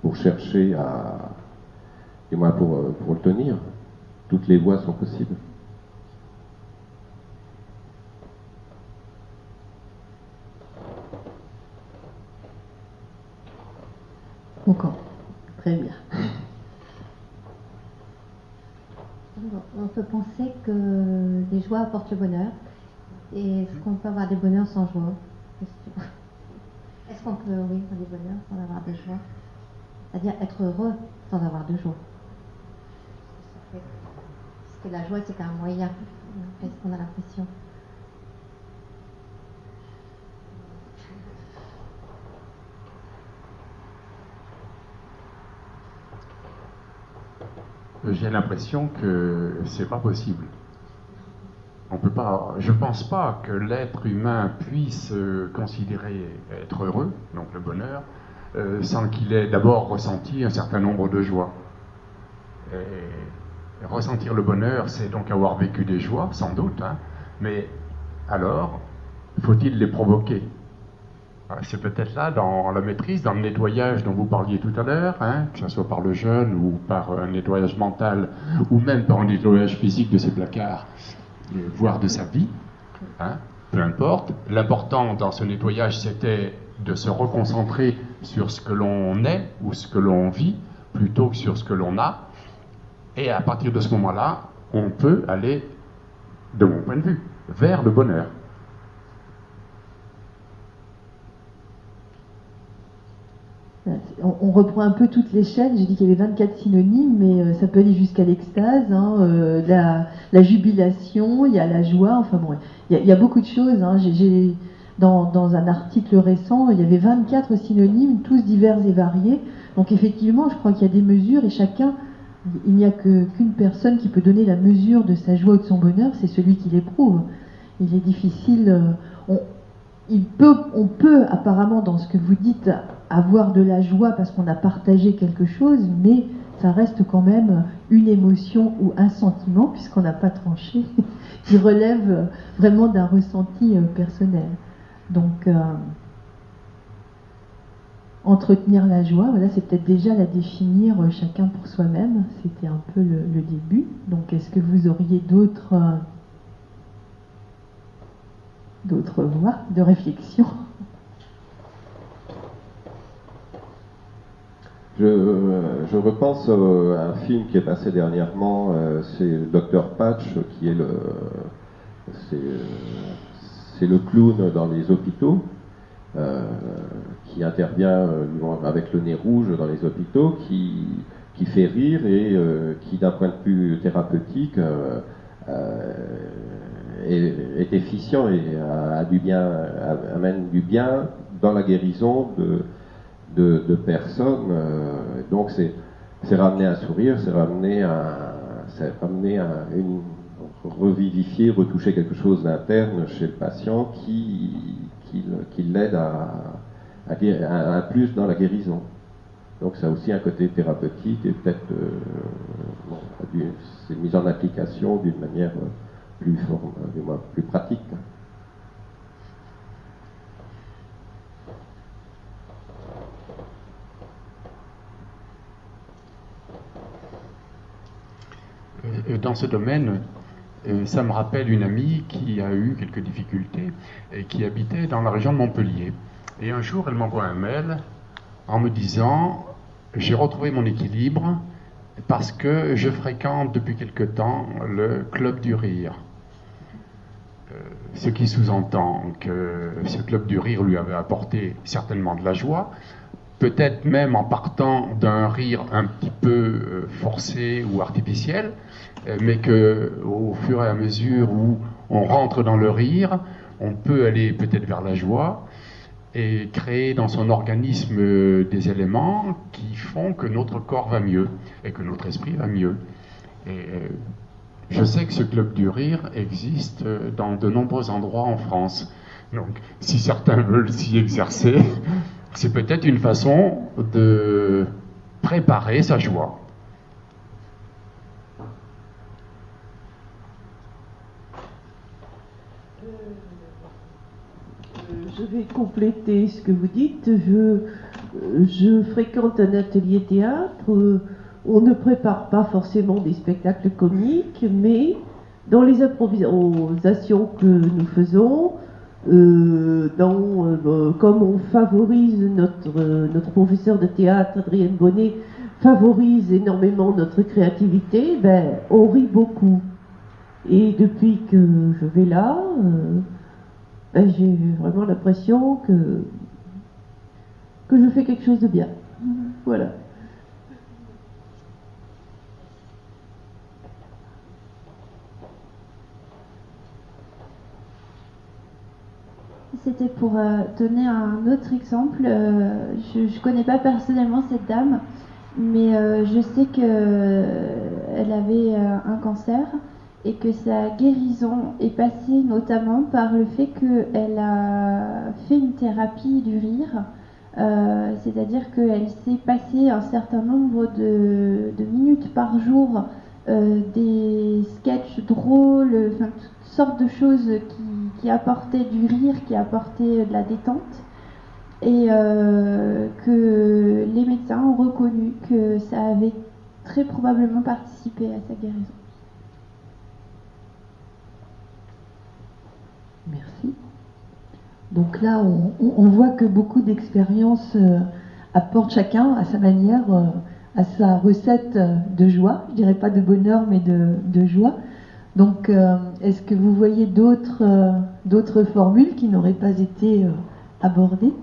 pour chercher à, du moins pour, euh, pour le tenir. Toutes les voies sont possibles. Encore. Très bien. On peut penser que les joies apportent le bonheur. Et est-ce qu'on peut avoir des bonheurs sans joie? Est-ce qu'on peut, oui, avoir des bonheurs sans avoir des joies C'est-à-dire être heureux sans avoir de joie. Parce que la joie, c'est un moyen. Est-ce qu'on a l'impression? J'ai l'impression que c'est pas possible. On peut pas. Je pense pas que l'être humain puisse euh, considérer être heureux, donc le bonheur, euh, sans qu'il ait d'abord ressenti un certain nombre de joies. Ressentir le bonheur, c'est donc avoir vécu des joies, sans doute, hein, mais alors, faut-il les provoquer? Ah, C'est peut-être là, dans la maîtrise, dans le nettoyage dont vous parliez tout à l'heure, hein, que ce soit par le jeune ou par un nettoyage mental, ou même par un nettoyage physique de ses placards, voire de sa vie, hein, peu importe. L'important dans ce nettoyage, c'était de se reconcentrer sur ce que l'on est ou ce que l'on vit, plutôt que sur ce que l'on a. Et à partir de ce moment-là, on peut aller, de mon point de vue, vers le bonheur. On, reprend un peu toutes les chaînes. J'ai dit qu'il y avait 24 synonymes, mais euh, ça peut aller jusqu'à l'extase, hein, euh, la, la jubilation, il y a la joie. Enfin bon, il y a, beaucoup de choses. hein. J'ai- dans, un article récent, il y avait 24 synonymes, tous divers et variés. Donc effectivement, je crois qu'il y a des mesures et chacun, il n'y a qu'une personne qui peut donner la mesure de sa joie ou de son bonheur, c'est celui qui l'éprouve. Il est difficile. euh, on, peut, on peut apparemment, dans ce que vous dites, avoir de la joie parce qu'on a partagé quelque chose, mais ça reste quand même une émotion ou un sentiment, puisqu'on n'a pas tranché, [laughs] qui relève vraiment d'un ressenti euh, personnel. Donc, euh, entretenir la joie, voilà, c'est peut-être déjà la définir euh, chacun pour soi-même. C'était un peu le, début. Donc, est-ce que vous auriez d'autres euh, voies de réflexion? Je, repense à un film qui est passé dernièrement, c'est Dr Patch, qui est le, c'est le clown dans les hôpitaux qui intervient avec le nez rouge dans les hôpitaux, qui, qui fait rire et qui, d'un point de vue thérapeutique, est, efficient et amène du bien dans la guérison de, de, personnes. donc c'est ramener un sourire, c'est ramener un, ramener une revivifier, retoucher quelque chose d'interne chez le patient qui, l'aide à, à, plus dans la guérison. Donc ça a aussi un côté thérapeutique et peut-être euh, c'est mis en application d'une manière plus, forme, plus pratique. Euh, dans ce domaine, ça me rappelle une amie qui a eu quelques difficultés et qui habitait dans la région de Montpellier. Et un jour, elle m'envoie un mail en me disant J'ai retrouvé mon équilibre parce que je fréquente depuis quelque temps le club du rire. Euh, ce qui sous-entend que ce club du rire lui avait apporté certainement de la joie, peut-être même en partant d'un rire un petit peu euh, forcé ou artificiel, mais que au fur et à mesure où on rentre dans le rire, on peut aller peut-être vers la joie et créer dans son organisme euh, des éléments qui font que notre corps va mieux et que notre esprit va mieux. Et je sais que ce club du rire existe dans de nombreux endroits en France. Donc, si certains veulent s'y exercer, [laughs] c'est peut-être une façon de préparer sa joie. Je vais compléter ce que vous dites. Je, fréquente un atelier théâtre. On ne prépare pas forcément des spectacles comiques, mais dans les improvisations que nous faisons, euh, euh, comme on favorise notre, euh, professeur de théâtre, Adrienne Bonnet, favorise énormément notre créativité, ben, on rit beaucoup. Et depuis que je vais là, j'ai vraiment l'impression que, que je fais quelque chose de bien. Voilà. c'était pour euh, donner un autre exemple. Euh, je ne connais pas personnellement cette dame, mais euh, je sais qu'elle avait un cancer et que sa guérison est passée notamment par le fait qu'elle a fait une thérapie du rire. C'est-à-dire qu'elle s'est passée un certain nombre de, minutes par jour des sketchs drôles, enfin, toutes sortes de choses qui apportait du rire, qui apportait de la détente, et euh, que les médecins ont reconnu que ça avait très probablement participé à sa guérison. Merci. Donc là, on, voit que beaucoup d'expériences euh, apportent chacun à sa manière, euh, à sa recette de joie. Je dirais pas de bonheur, mais de joie. Donc, euh, est-ce que vous voyez d'autres euh, formules qui n'auraient pas été abordées?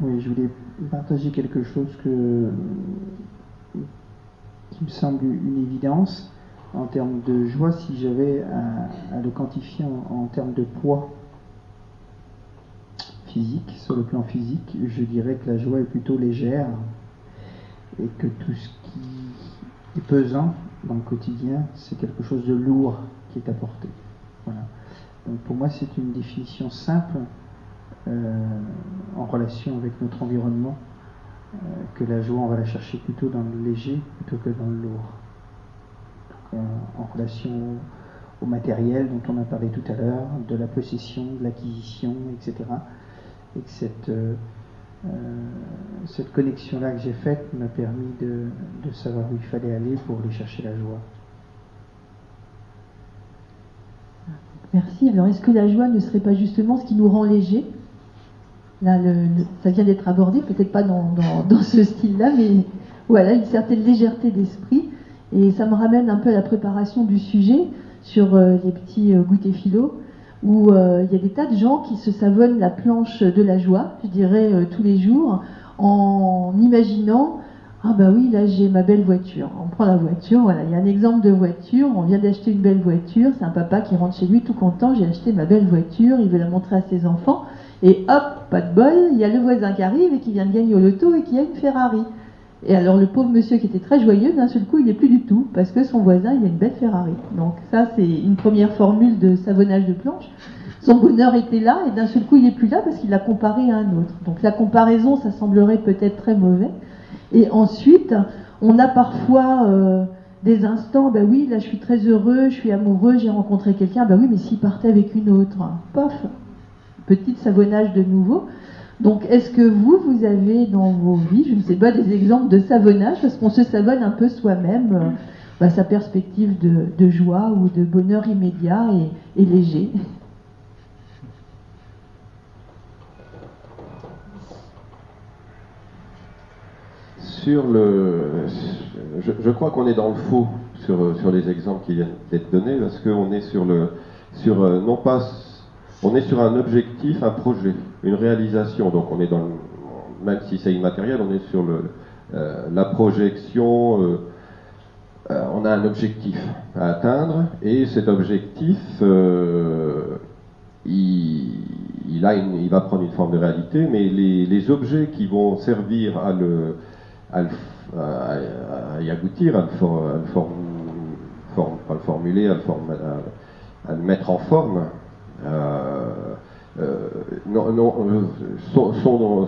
Oui, je voulais partager quelque chose que, me semble une évidence en termes de joie si j'avais à, le quantifier en termes de poids physique, sur le plan physique, je dirais que la joie est plutôt légère et que tout ce qui est pesant dans le quotidien, c'est quelque chose de lourd qui est apporté. Voilà. Donc pour moi, c'est une définition simple euh, en relation avec notre environnement, que la joie, on va la chercher plutôt dans le léger plutôt que dans le lourd. Euh, en relation au matériel dont on a parlé tout à l'heure, de la possession, de l'acquisition, etc et que cette, euh, euh, cette connexion-là que j'ai faite m'a permis de, savoir où il fallait aller pour aller chercher la joie. Merci. Alors, est-ce que la joie ne serait pas justement ce qui nous rend léger Ça vient d'être abordé, peut-être pas dans, [laughs] dans, ce style-là, mais voilà, une certaine légèreté d'esprit. Et ça me ramène un peu à la préparation du sujet sur euh, les petits euh, goûters philo, où euh, il y a des tas de gens qui se savonnent la planche de la joie, je dirais, euh, tous les jours, en imaginant ah bah oui, là j'ai ma belle voiture. On prend la voiture, voilà, il y a un exemple de voiture, on vient d'acheter une belle voiture, c'est un papa qui rentre chez lui tout content, j'ai acheté ma belle voiture, il veut la montrer à ses enfants, et hop, pas de bol, il y a le voisin qui arrive et qui vient de gagner au loto et qui a une Ferrari. Et alors le pauvre monsieur qui était très joyeux, d'un seul coup, il n'est plus du tout, parce que son voisin, il a une belle Ferrari. Donc ça, c'est une première formule de savonnage de planche. Son bonheur était là, et d'un seul coup, il n'est plus là parce qu'il l'a comparé à un autre. Donc la comparaison, ça semblerait peut-être très mauvais. Et ensuite, on a parfois euh, des instants, ben oui, là je suis très heureux, je suis amoureux, j'ai rencontré quelqu'un, ben oui, mais s'il partait avec une autre, pof, petit savonnage de nouveau. Donc, est-ce que vous, vous avez dans vos vies, je ne sais pas, des exemples de savonnage, parce qu'on se savonne un peu soi-même, euh, bah, sa perspective de, joie ou de bonheur immédiat et, léger? Sur le, je, crois qu'on est dans le faux sur, sur les exemples qui viennent d'être donnés, parce qu'on est sur le, sur non pas, on est sur un objectif, un projet, une réalisation. Donc on est dans, même si c'est immatériel, on est sur euh, la projection. Euh, euh, on a un objectif à atteindre, et cet objectif, il, va prendre une forme de réalité, mais les, objets qui vont servir à y aboutir, à le, formuler, à le, à, le, mettre en forme, non, non, sont,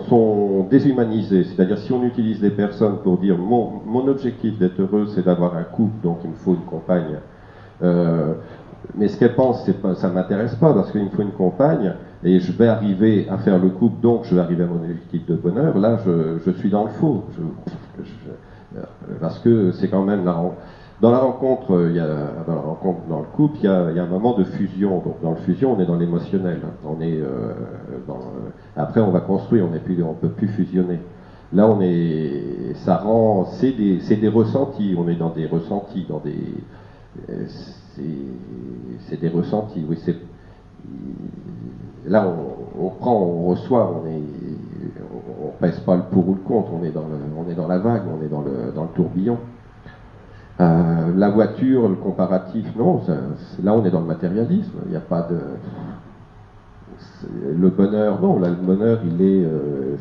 sont, déshumanisés. C'est-à-dire si on utilise des personnes pour dire mon, objectif d'être heureux, c'est d'avoir un couple, donc il me faut une compagne. Euh, mais ce qu'elle pense, pas, ça m'intéresse pas parce qu'il me faut une compagne et je vais arriver à faire le couple, donc je vais arriver à mon objectif de bonheur. Là, je, suis dans le faux, parce que c'est quand même la, dans la rencontre, il y a, dans la rencontre, dans le couple, il y, a, un moment de fusion. Donc dans le fusion, on est dans l'émotionnel. On est euh, dans, après, on va construire, on on peut plus fusionner. Là, on est, ça rend, c'est des, ressentis. On est dans des ressentis, dans des c'est des ressentis. Là on, prend, on reçoit, on est, on, pèse pas le pour ou le contre. On est dans, la vague, on est dans le tourbillon. Euh, la voiture, le comparatif, non. Là, on est dans le matérialisme. Il n'y a pas de le bonheur. Non, là, le bonheur, il est euh,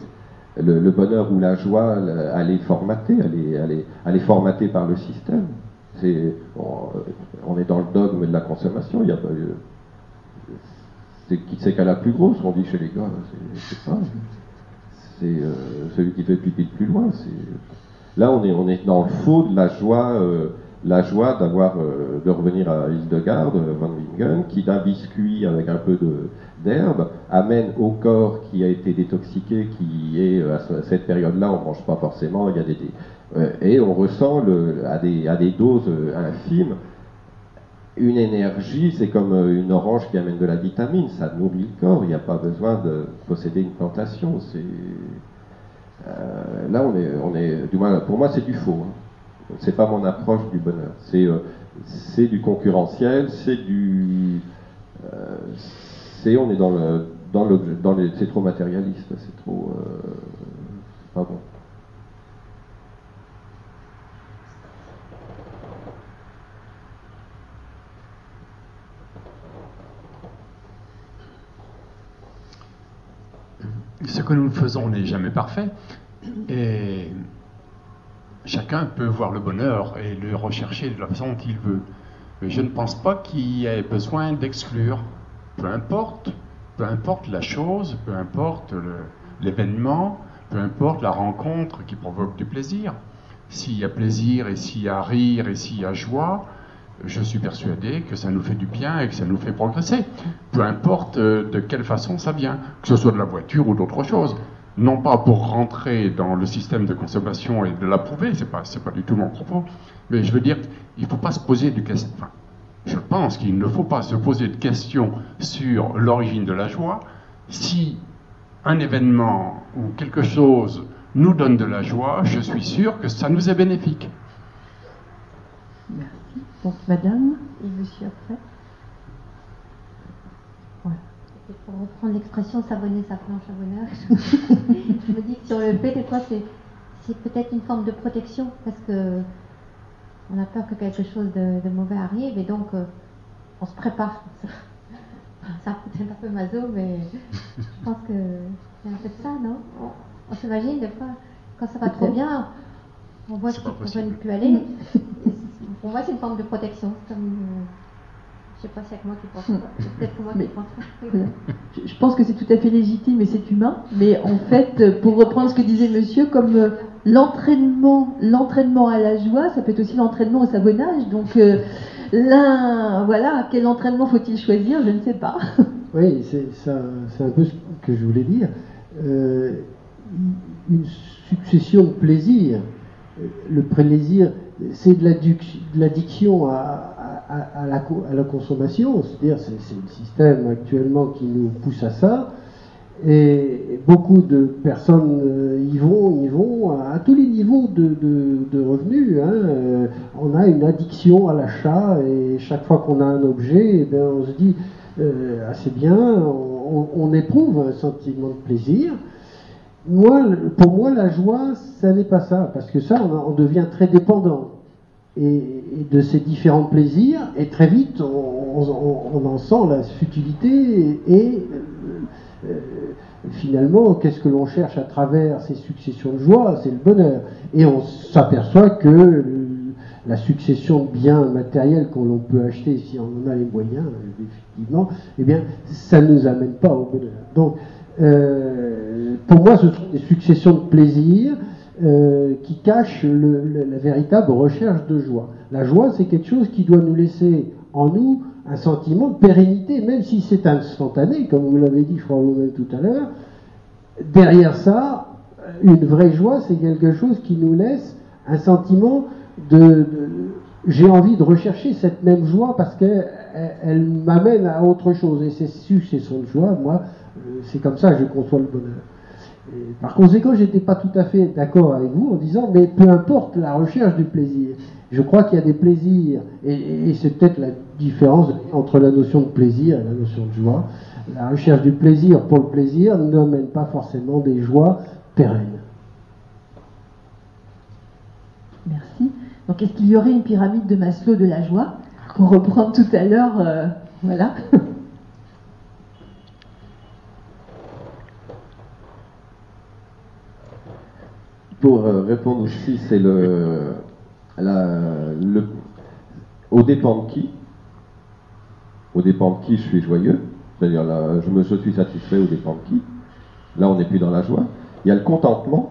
le, le, bonheur ou la joie, elle est formatée, elle est, formatée par le système. C'est, on, est dans le dogme de la consommation. Il y a pas, c'est qui c'est qu'à la plus grosse, on dit chez les gars. C'est, pas. C'est euh, celui qui fait pipi de plus loin. C'est, là, on est, on est dans le faux de la joie, euh, la joie d'avoir, euh, de revenir à Hildegarde, Van Wingen, qui d'un biscuit avec un peu d'herbe amène au corps qui a été détoxiqué, qui est à cette période-là, on mange pas forcément. Et on ressent à, des, doses infimes une énergie, c'est comme une orange qui amène de la vitamine, ça nourrit le corps, il n'y a pas besoin de posséder une plantation. Euh, là, on est, on est, du moins, pour moi, c'est du faux. Hein. C'est pas mon approche du bonheur. C'est, euh, c'est du concurrentiel, c'est du, euh, c'est, on est dans le, dans le, dans les, c'est trop matérialiste, c'est trop, pas bon. Ce que nous faisons n'est jamais parfait. Et chacun peut voir le bonheur et le rechercher de la façon qu'il veut. Mais je ne pense pas qu'il y ait besoin d'exclure. Peu importe, peu importe la chose, peu importe l'événement, peu importe la rencontre qui provoque du plaisir. S'il y a plaisir et s'il y a rire et s'il y a joie, je suis persuadé que ça nous fait du bien et que ça nous fait progresser. Peu importe de quelle façon ça vient, que ce soit de la voiture ou d'autre chose. Non pas pour rentrer dans le système de consommation et de l'approuver, c'est pas, pas du tout mon propos, mais je veux dire, il ne faut pas se poser de questions. Enfin, je pense qu'il ne faut pas se poser de questions sur l'origine de la joie si un événement ou quelque chose nous donne de la joie, je suis sûr que ça nous est bénéfique. Merci. Donc, madame et monsieur après. Et pour reprendre l'expression savonner sa planche à bonheur, je me dis que sur le fait, des fois, c'est, c'est peut-être une forme de protection parce que on a peur que quelque chose de, de mauvais arrive et donc euh, on se prépare. [laughs] Ça peut-être un peu maso, mais je pense que c'est un peu de ça, non? On, on s'imagine des fois, quand ça va trop bien, on voit pas ne plus aller. [laughs] Pour moi, c'est une forme de protection. Comme, euh, je sais pas si c'est moi qui pense ça. Peut-être que moi Mais- qui pense ça. Voilà. Je, pense que c'est tout à fait légitime et c'est humain, mais en [laughs] fait, euh, pour reprendre ce que disait monsieur, comme euh, l'entraînement, l'entraînement à la joie, ça peut être aussi l'entraînement au savonnage. Donc, euh, l'un, voilà, quel entraînement faut-il choisir Je ne sais pas. [laughs] Oui, c'est ça- c'est un peu ce que je voulais dire. Euh, une succession de plaisirs. Le plaisir, c'est de l'addiction à, la, consommation, c'est-à-dire c'est le système actuellement qui nous pousse à ça. Et beaucoup de personnes euh, y vont, y vont à, tous les niveaux de, revenus. hein. Euh, on a une addiction à l'achat et chaque fois qu'on a un objet, eh ben, on se dit euh, assez bien, on, on éprouve un sentiment de plaisir. Moi, pour moi, la joie, ça n'est pas ça, parce que ça, on, devient très dépendant et, de ces différents plaisirs, et très vite, on, en sent la futilité et, euh, finalement, qu'est-ce que l'on cherche à travers ces successions de joie? C'est le bonheur. Et on s'aperçoit que la succession de biens matériels qu'on l'on peut acheter si on en a les moyens, effectivement, eh bien, ça ne nous amène pas au bonheur. Donc, euh, pour moi, ce sont des successions de plaisirs euh, qui cachent la véritable recherche de joie. La joie, c'est quelque chose qui doit nous laisser en nous un sentiment de pérennité, même si c'est instantané, comme vous l'avez dit, je crois vous-même tout à l'heure. Derrière ça, une vraie joie, c'est quelque chose qui nous laisse un sentiment de, j'ai envie de rechercher cette même joie parce qu'elle elle, elle m'amène à autre chose. Et c'est succession de joie, moi, c'est comme ça que je conçois le bonheur. Et par conséquent, j'étais pas tout à fait d'accord avec vous en disant, mais peu importe la recherche du plaisir. Je crois qu'il y a des plaisirs, et, c'est peut-être la différence entre la notion de plaisir et la notion de joie. La recherche du plaisir pour le plaisir n'amène pas forcément des joies pérennes. Merci. Donc, est-ce qu'il y aurait une pyramide de Maslow de la joie Pour reprendre tout à l'heure, euh, voilà. [laughs] Pour euh, répondre aussi, c'est le. Au dépend de qui Au dépend de qui je suis joyeux C'est-à-dire, je, me, suis satisfait au dépend de qui Là, on n'est plus dans la joie. Il y a le contentement.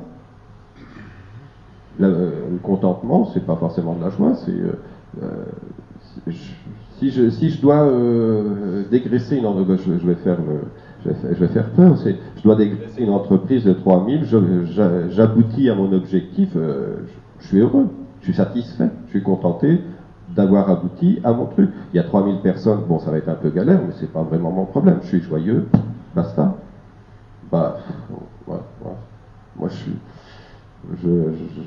Le, le contentement, c'est pas forcément de la joie, c'est. euh, euh, si, je, si je dois euh, dégraisser une entreprise, je, je vais faire le- je vais, faire- peur, je dois dégraisser une entreprise de 3000, je- j'a- j'aboutis à mon objectif, euh, je, suis heureux, je suis satisfait, je suis contenté d'avoir abouti à mon truc. Il y a 3000 personnes, bon ça va être un peu galère, mais c'est pas vraiment mon problème, je suis joyeux, basta. Bah, ouais, moi je suis,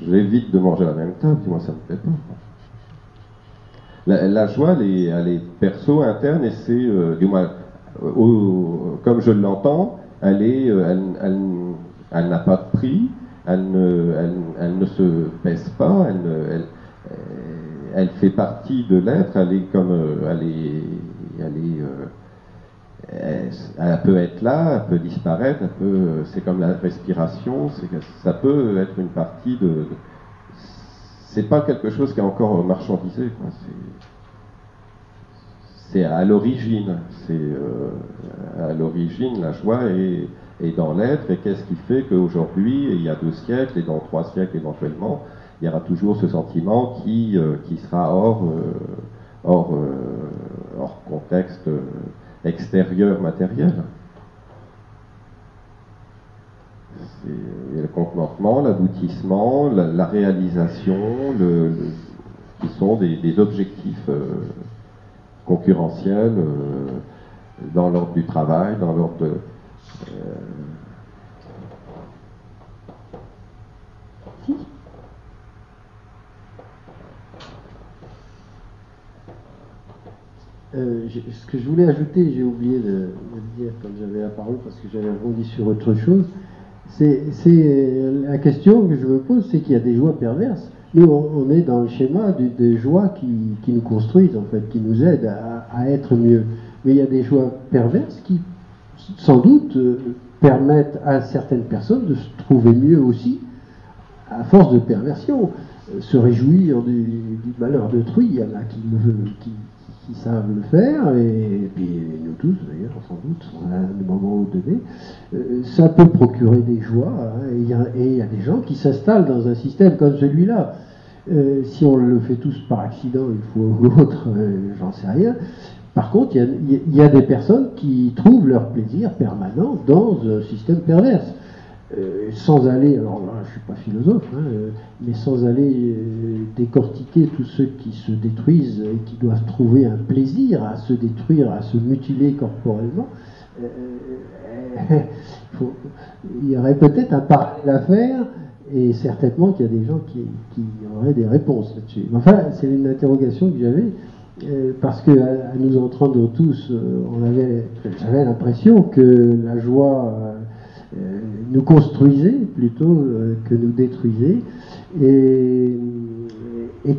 j'évite de manger à la même table, moi ça me plaît pas. La, joie, elle est, perso, interne, et c'est, euh, du moins, au- comme je l'entends, euh, elle, n'a pas de prix, elle ne, se baisse pas, euh, elle fait partie de l'être, elle euh, euh, peut être là, elle peut disparaître, c'est comme la respiration, ça peut être une partie de, de- c'est pas quelque chose qui est encore marchandisé. C'est- à l'origine. C'est euh, à l'origine la joie est, dans l'être. Et qu'est-ce qui fait qu'aujourd'hui, il y a deux siècles et dans trois siècles éventuellement, il y aura toujours ce sentiment qui euh, qui sera hors euh, hors hors contexte extérieur matériel. C'est- le contentement, l'aboutissement, la, réalisation, qui sont des objectifs concurrentiel euh, dans l'ordre du travail, dans l'ordre de... Euh, si. Euh, ce que je voulais ajouter, j'ai oublié de, le dire quand j'avais la parole parce que j'avais rebondi sur autre chose, c'est la question que je me pose, c'est qu'il y a des joies perverses. Nous, on, est dans le schéma des joies qui, qui, nous construisent, en fait, qui nous aident à, être mieux. Mais il y a des joies perverses qui, sans doute, euh, permettent à certaines personnes de se trouver mieux aussi, à force de perversion se réjouir du, du malheur d'autrui. Il y en a qui, qui, savent le faire, et, puis nous tous d'ailleurs, sans doute, à un moment donné. Euh, ça peut procurer des joies, hein, et il y, a des gens qui s'installent dans un système comme celui-là. Euh, si on le fait tous par accident, une fois ou l'autre, euh, j'en sais rien. Par contre, il y, a des personnes qui trouvent leur plaisir permanent dans un système perverse. Euh, sans aller, alors là je suis pas philosophe, hein, euh, mais sans aller euh, décortiquer tous ceux qui se détruisent et qui doivent trouver un plaisir à se détruire, à se mutiler corporellement, [laughs] il y aurait peut-être un parallèle à faire et certainement qu'il y a des gens qui, auraient des réponses là-dessus. Enfin, c'est une interrogation que j'avais parce que à, nous entendre tous, on avait, j'avais l'impression que la joie nous construisait plutôt euh, que nous détruisait, et,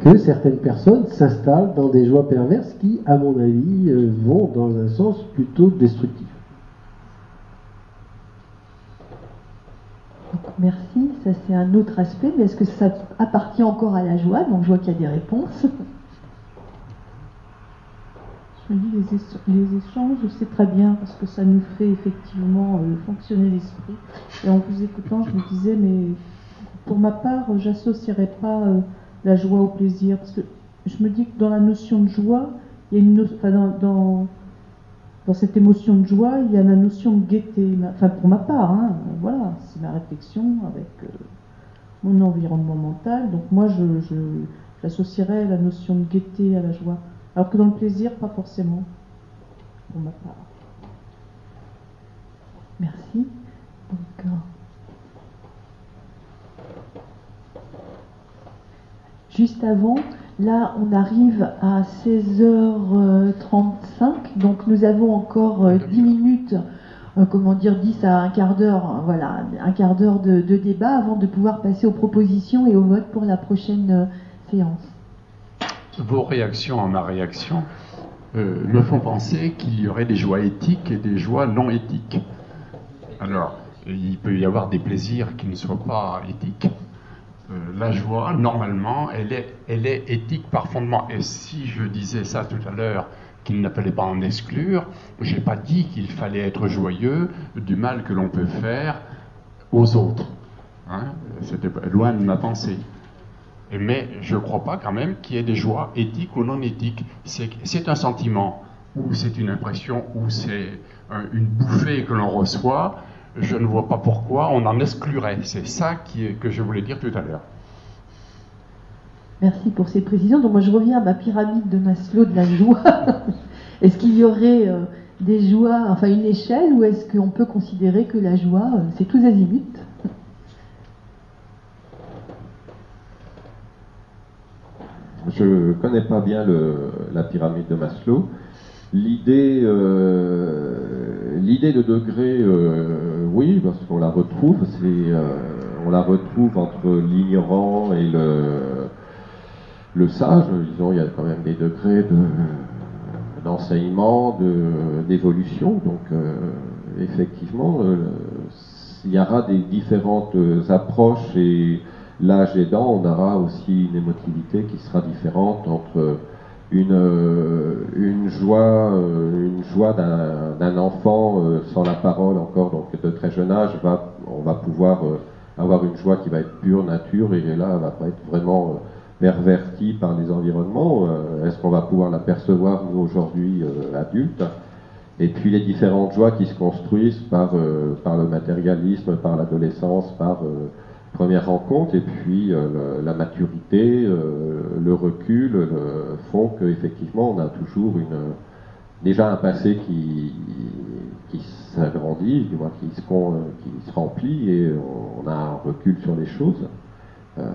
que certaines personnes s'installent dans des joies perverses qui, à mon avis, euh, vont dans un sens plutôt destructif. Merci, ça c'est un autre aspect, mais est-ce que ça appartient encore à la joie? Donc je vois qu'il y a des réponses les, les, échanges, c'est très bien parce que ça nous fait effectivement euh, fonctionner l'esprit. Et en vous écoutant, je me disais, mais pour ma part, j'associerais pas euh, la joie au plaisir parce que je me dis que dans la notion de joie, il y a une enfin, dans, dans, cette émotion de joie, il y a la notion de gaieté. Enfin, pour ma part, hein, voilà, c'est ma réflexion avec euh, mon environnement mental. Donc moi, je, j'associerais la notion de gaieté à la joie. Alors que dans le plaisir, pas forcément, ma part. Merci. Euh, juste avant, là, on arrive à 16h35, donc nous avons encore 10 euh, minutes, euh, comment dire, 10 à un quart d'heure, voilà, un quart d'heure de, débat avant de pouvoir passer aux propositions et au vote pour la prochaine séance vos réactions à ma réaction euh, me font penser qu'il y aurait des joies éthiques et des joies non éthiques. Alors, il peut y avoir des plaisirs qui ne soient pas éthiques. Euh, la joie, normalement, elle est, elle est éthique par fondement. Et si je disais ça tout à l'heure, qu'il ne fallait pas en exclure, je n'ai pas dit qu'il fallait être joyeux du mal que l'on peut faire aux autres. Hein C'était loin de ma pensée. Mais je ne crois pas quand même qu'il y ait des joies éthiques ou non éthiques. C'est un sentiment, ou c'est une impression, ou c'est une bouffée que l'on reçoit. Je ne vois pas pourquoi on en exclurait. C'est ça que je voulais dire tout à l'heure. Merci pour ces précisions. Donc moi je reviens à ma pyramide de Maslow de la joie. [laughs] est-ce qu'il y aurait euh, des joies, enfin une échelle, ou est-ce qu'on peut considérer que la joie, euh, c'est tous azimuts? Je ne connais pas bien la pyramide de Maslow. L'idée, euh, de degré, euh, oui, parce qu'on la retrouve, euh, on la retrouve entre l'ignorant et le, sage. Disons, il y a quand même des degrés de, d'enseignement, de, d'évolution. Donc, effectivement, il y aura des différentes approches et l'âge aidant, on aura aussi une émotivité qui sera différente entre une, euh, joie, euh, une joie d'un enfant euh, sans la parole encore, donc de très jeune âge, on va pouvoir avoir une joie qui va être pure nature et là, elle va pas être vraiment pervertie par les environnements. Est-ce qu'on va pouvoir la percevoir nous aujourd'hui adultes? Et puis les différentes joies qui se construisent par le matérialisme, par l'adolescence, par première rencontre et puis euh, la maturité, euh, le recul le, font qu'effectivement on a toujours une, déjà un passé qui, s'agrandit, qui se, qui se remplit et on a un recul sur les choses. Euh,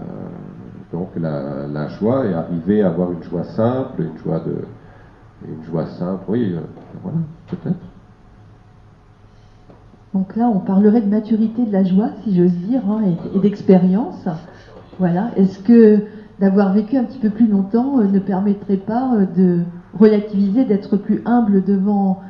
donc la, joie est arriver à avoir une joie simple, une joie de, une joie simple, oui, euh, voilà, peut-être. Donc là, on parlerait de maturité de la joie, si j'ose dire, hein, et, d'expérience. Voilà. Est-ce que d'avoir vécu un petit peu plus longtemps euh, ne permettrait pas euh, de relativiser, d'être plus humble devant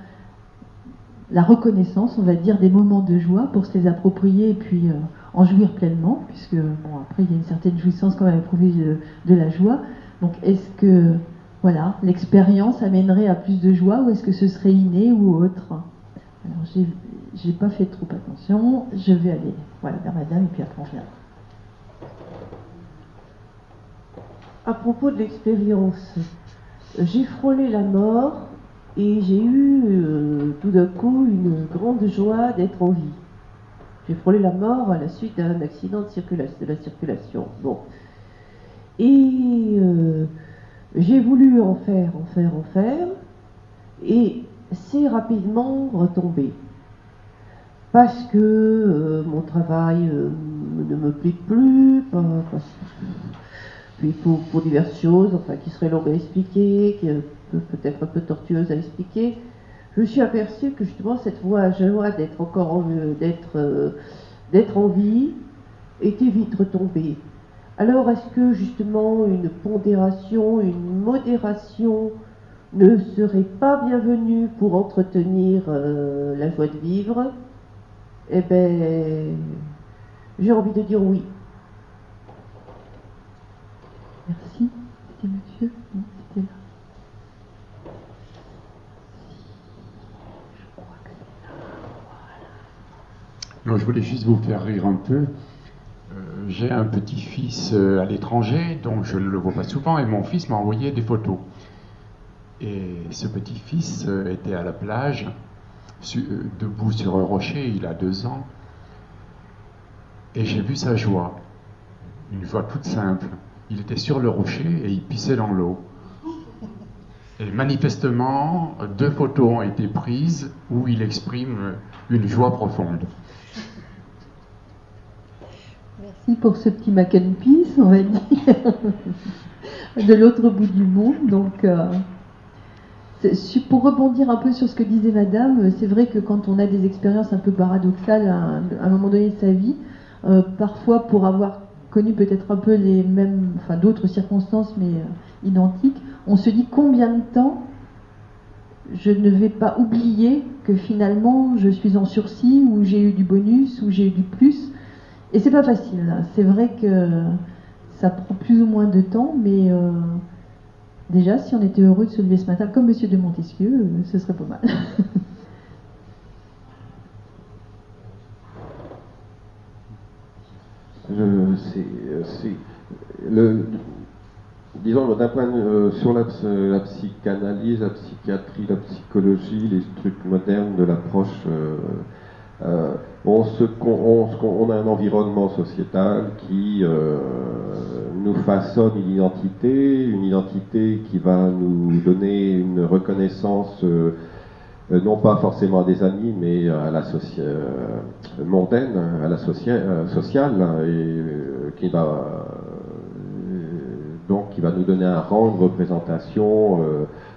la reconnaissance, on va dire, des moments de joie pour se les approprier et puis euh, en jouir pleinement, puisque bon, après il y a une certaine jouissance quand même éprouvée de, de la joie. Donc est-ce que voilà, l'expérience amènerait à plus de joie ou est-ce que ce serait inné ou autre? Alors j'ai, pas fait trop attention, je vais aller voilà, vers madame et puis après on vient. À propos de l'expérience, j'ai frôlé la mort et j'ai eu euh, tout d'un coup une grande joie d'être en vie. J'ai frôlé la mort à la suite d'un accident de la circulation. Bon. Et euh, j'ai voulu en faire, en faire, en faire, et c'est rapidement retombé. Parce que euh, mon travail euh, ne me plaît plus, puis pour, diverses choses, enfin, qui seraient longues à expliquer, qui euh, peut- peut-être un peu tortueuses à expliquer, je me suis aperçue que justement cette voie joie d'être encore en, d'être, d'être en vie était vite retombée. Alors est-ce que justement une pondération, une modération ne serait pas bienvenue pour entretenir euh, la joie de vivre Eh bien, j'ai envie de dire oui. Merci. C'était monsieur Non, c'était là. Non, je voulais juste vous faire rire un peu. Euh, J'ai un petit-fils euh, à l'étranger, donc je ne le vois pas souvent, et mon fils m'a envoyé des photos. Et ce petit-fils euh, était à la plage, euh, debout sur un rocher, il a deux ans, et j'ai vu sa joie, une joie toute simple. Il était sur le rocher et il pissait dans l'eau. Et manifestement, deux photos ont été prises où il exprime une joie profonde. Merci pour ce petit mac and peace, on va dire, [laughs] de l'autre bout du monde. Donc, euh, pour rebondir un peu sur ce que disait Madame, c'est vrai que quand on a des expériences un peu paradoxales à un, moment donné de sa vie, euh, parfois pour avoir connu peut-être un peu les mêmes, enfin d'autres circonstances mais euh, identiques, on se dit combien de temps je ne vais pas oublier que finalement je suis en sursis ou j'ai eu du bonus ou j'ai eu du plus. Et c'est pas facile. là. C'est vrai que ça prend plus ou moins de temps, mais euh, déjà, si on était heureux de se lever ce matin, comme Monsieur de Montesquieu, euh, ce serait pas mal. [laughs] Je- c'est, le, disons d'un point de euh, sur la, la psychanalyse, la psychiatrie, la psychologie, les trucs modernes de l'approche, euh, euh, on, se, on, a un environnement sociétal qui euh, façonne une identité, une identité qui va nous donner une reconnaissance. euh, non pas forcément à des amis, mais à la euh, mondaine, à la euh, sociale, et euh, qui va euh, donc qui va nous donner un rang, une représentation,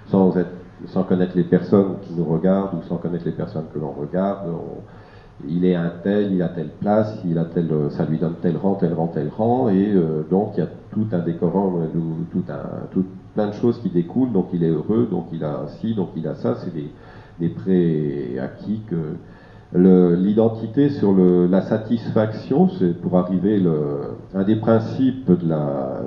sans connaître les personnes qui nous regardent ou sans connaître les personnes que l'on regarde. Il est un tel, il a telle place, il a tel, ça lui donne tel rang, tel rang, tel rang, et donc il y a tout un décorum, euh, tout un, tout, plein de choses qui découlent. Donc il est heureux, donc il a ci, donc il a ça. C'est des, des préacquis que l'identité sur le, la satisfaction, c'est pour arriver le, un des principes de la,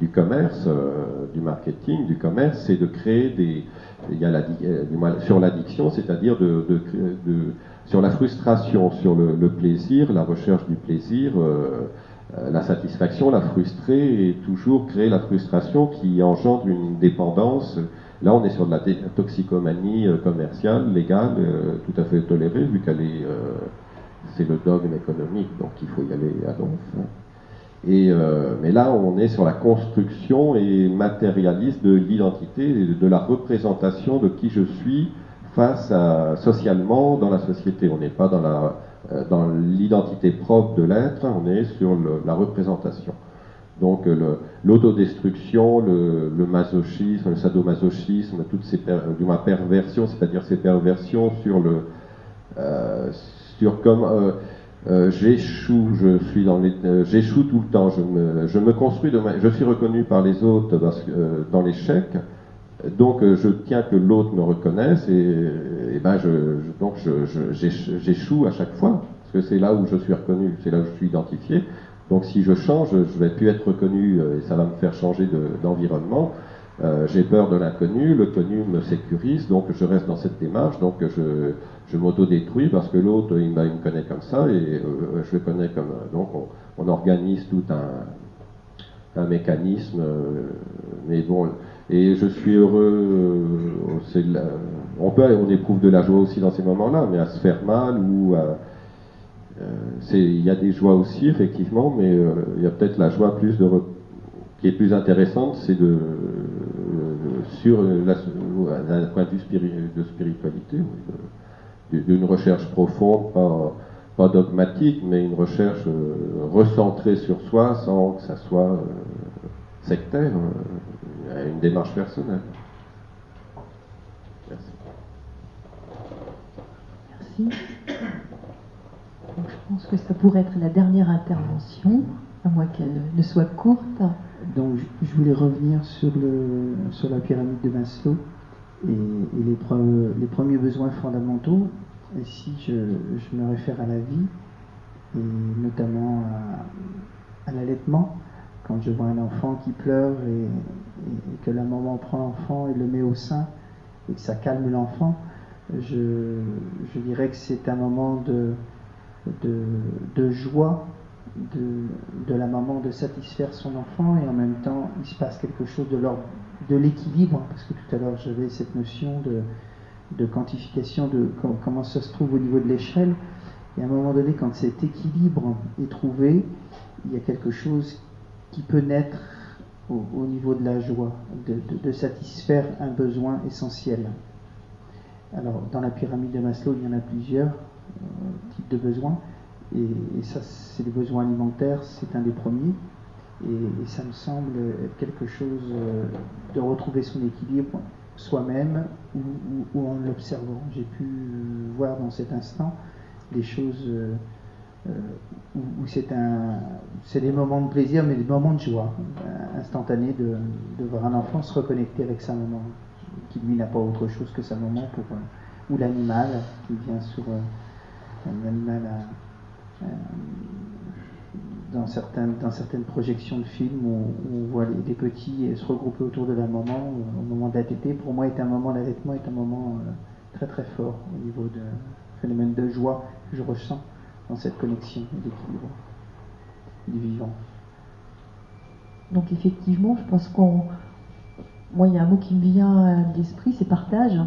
du commerce, euh, du marketing, du commerce, c'est de créer des, il y a la, euh, sur l'addiction, c'est-à-dire de, de, de- sur la frustration, sur le, le plaisir, la recherche du plaisir, euh, euh, la satisfaction, la frustrer et toujours créer la frustration qui engendre une dépendance. Là, on est sur de la toxicomanie euh, commerciale, légale, euh, tout à fait tolérée, vu qu'elle est, euh, c'est le dogme économique, donc il faut y aller à donf. Et, euh, mais là, on est sur la construction et matérialiste de l'identité, de la représentation de qui je suis face à socialement dans la société. On n'est pas dans la euh, dans l'identité propre de l'être, on est sur la représentation. Donc le- l'autodestruction, le, masochisme, le sadomasochisme, toutes ces per- c'est-à-dire ces perversions sur le euh, sur comme euh, euh, j'échoue, je suis dans euh, j'échoue tout le temps, je me, construis, de je suis reconnu par les autres parce que, euh, dans l'échec, donc euh, je tiens que l'autre me reconnaisse et, et ben je, je- donc je- je- j'échoue à chaque fois parce que c'est là où je suis reconnu, c'est là où je suis identifié. Donc si je change, je vais plus être reconnu euh, et ça va me faire changer de- d'environnement. Euh, j'ai peur de l'inconnu, le connu me sécurise, donc je reste dans cette démarche, donc je, je m'auto-détruis parce que l'autre il, il me connaît comme ça et euh, je le connais comme donc on, on organise tout un, un mécanisme, euh, mais bon et je suis heureux. euh, on peut, on éprouve de la joie aussi dans ces moments-là, mais à se faire mal ou à, euh, il y a des joies aussi effectivement, mais euh, il y a peut-être la joie plus de qui est plus intéressante, c'est de sur d'un point de vue de spiritualité, d'une recherche profonde, pas, dogmatique, mais une recherche recentrée sur soi sans que ça soit sectaire, une démarche personnelle. Merci. Merci. Donc, je pense que ça pourrait être la dernière intervention, à moins qu'elle ne soit courte. Donc, je- je voulais revenir sur, le, sur la pyramide de Maslow et, et les, pre- les premiers besoins fondamentaux. Et si je, je me réfère à la vie, et notamment à, à l'allaitement, quand je vois un enfant qui pleure et, que la maman prend l'enfant et le met au sein et que ça calme l'enfant, je, dirais que c'est un moment de, joie de, la maman de satisfaire son enfant et en même temps il se passe quelque chose de l'équilibre parce que tout à l'heure j'avais cette notion de, de quantification de com- comment ça se trouve au niveau de l'échelle. Et à un moment donné quand cet équilibre est trouvé il y a quelque chose qui peut naître au, au niveau de la joie de, satisfaire un besoin essentiel alors dans la pyramide de Maslow il y en a plusieurs euh, types de besoins et, ça, c'est les besoins alimentaires, c'est un des premiers. Et, ça me semble être quelque chose euh, de retrouver son équilibre soi-même ou, en l'observant. J'ai pu euh, voir dans cet instant des choses où, où c'est des moments de plaisir, mais des moments de joie euh, instantanés de, voir un enfant se reconnecter avec sa maman, qui lui n'a pas autre chose que sa maman euh, ou l'animal qui vient sur euh, un animal euh, dans, certaines, projections de films où, on voit les, les petits se regrouper autour de la maman au, moment d'allaiter. Pour moi, est un moment, l'allaitement est un moment euh, très très fort au niveau de phénomène de joie que je ressens cette connexion d'équilibre du vivant. Donc effectivement, je pense qu'on... Moi, il y a un mot qui me vient à l'esprit, c'est partage.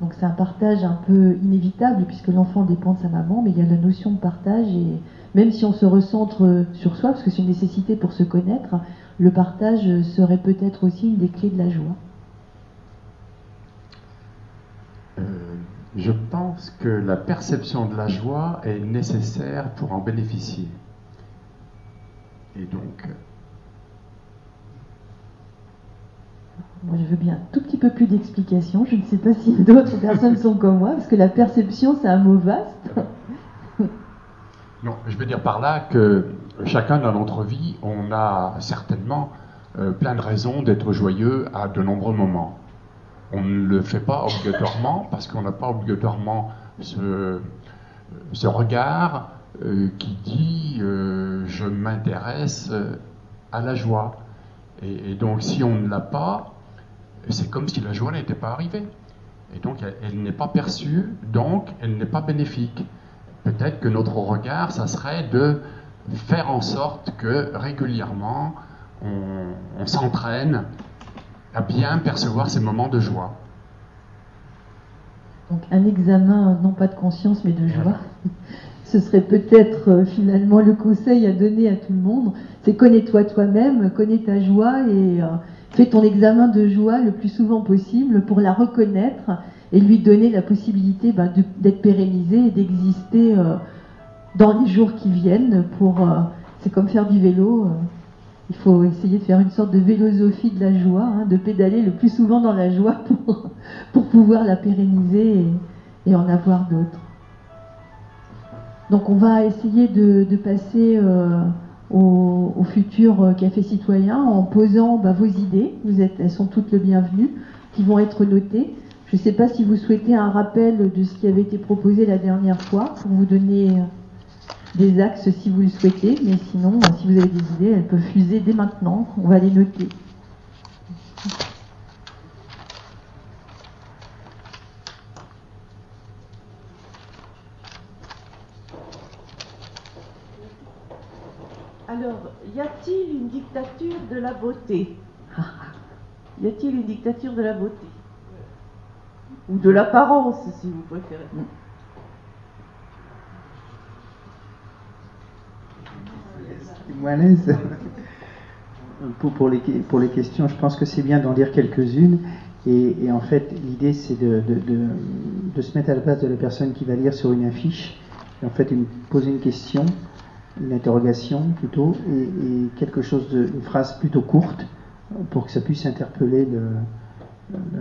Donc c'est un partage un peu inévitable puisque l'enfant dépend de sa maman, mais il y a la notion de partage et même si on se recentre sur soi, parce que c'est une nécessité pour se connaître, le partage serait peut-être aussi une des clés de la joie. Euh, je pense que la perception de la joie est nécessaire pour en bénéficier. Et donc, Moi, je veux bien un tout petit peu plus d'explications. Je ne sais pas si d'autres personnes sont comme moi, parce que la perception, c'est un mot vaste. non, je veux dire par là que chacun dans notre vie, on a certainement euh, plein de raisons d'être joyeux à de nombreux moments. On ne le fait pas obligatoirement parce qu'on n'a pas obligatoirement ce, regard euh, qui dit euh, je m'intéresse à la joie. Et, donc si on ne l'a pas, c'est comme si la joie n'était pas arrivée. Et donc elle, n'est pas perçue, donc elle n'est pas bénéfique. Peut-être que notre regard, ça serait de faire en sorte que régulièrement on s'entraîne à bien percevoir ces moments de joie. Donc un examen, non pas de conscience, mais de joie. [laughs] Ce serait peut-être euh, finalement le conseil à donner à tout le monde. C'est connais-toi toi-même, connais ta joie et euh, fais ton examen de joie le plus souvent possible pour la reconnaître et lui donner la possibilité ben, de- d'être pérennisé et d'exister euh, dans les jours qui viennent. Pour, c'est comme faire du vélo. Euh, il faut essayer de faire une sorte de philosophie de la joie, hein, de pédaler le plus souvent dans la joie [laughs] pour, pouvoir la pérenniser et, en avoir d'autres. Donc on va essayer de, passer euh, au, futur café citoyen en posant bah, vos idées. Elles sont toutes les bienvenues, qui vont être notées. Je ne sais pas si vous souhaitez un rappel de ce qui avait été proposé la dernière fois pour vous donner des axes si vous le souhaitez, mais sinon, si vous avez des idées, elles peuvent fuser dès maintenant. On va les noter. Alors, y a-t-il une dictature de la beauté Y a-t-il une dictature de la beauté? Ou de l'apparence, si vous préférez moins à l'aise. Pour, les, questions, je pense que c'est bien d'en lire quelques-unes. Et, en fait, l'idée, c'est de, se mettre à la place de la personne qui va lire sur une affiche. Et en fait, poser une question, une interrogation plutôt, et, quelque chose de, une phrase plutôt courte pour que ça puisse interpeller le, le,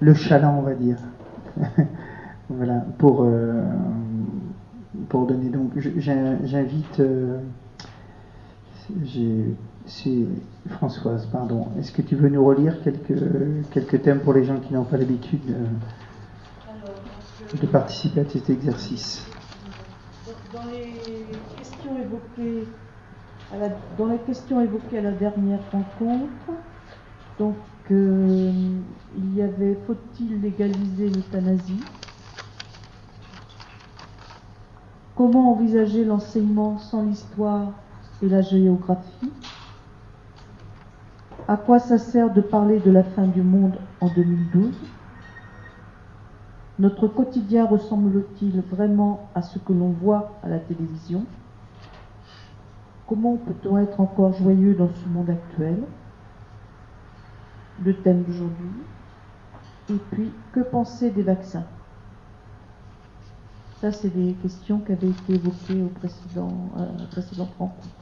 le chaland, on va dire. [laughs] voilà, pour, euh, pour donner. Donc, j'invite. Euh, c'est Françoise, pardon. Est-ce que tu veux nous relire quelques, thèmes pour les gens qui n'ont pas l'habitude de, de, participer à cet exercice? Dans les questions évoquées à la, dans les à la dernière rencontre, donc euh, il y avait faut-il légaliser l'euthanasie? Comment envisager l'enseignement sans l'histoire et la géographie? À quoi ça sert de parler de la fin du monde en 2012 Notre quotidien ressemble-t-il vraiment à ce que l'on voit à la télévision? Comment peut-on être encore joyeux dans ce monde actuel? Le thème d'aujourd'hui? Et puis, que penser des vaccins? Ça, c'est des questions qui avaient été évoquées au précédent, euh, précédente rencontre.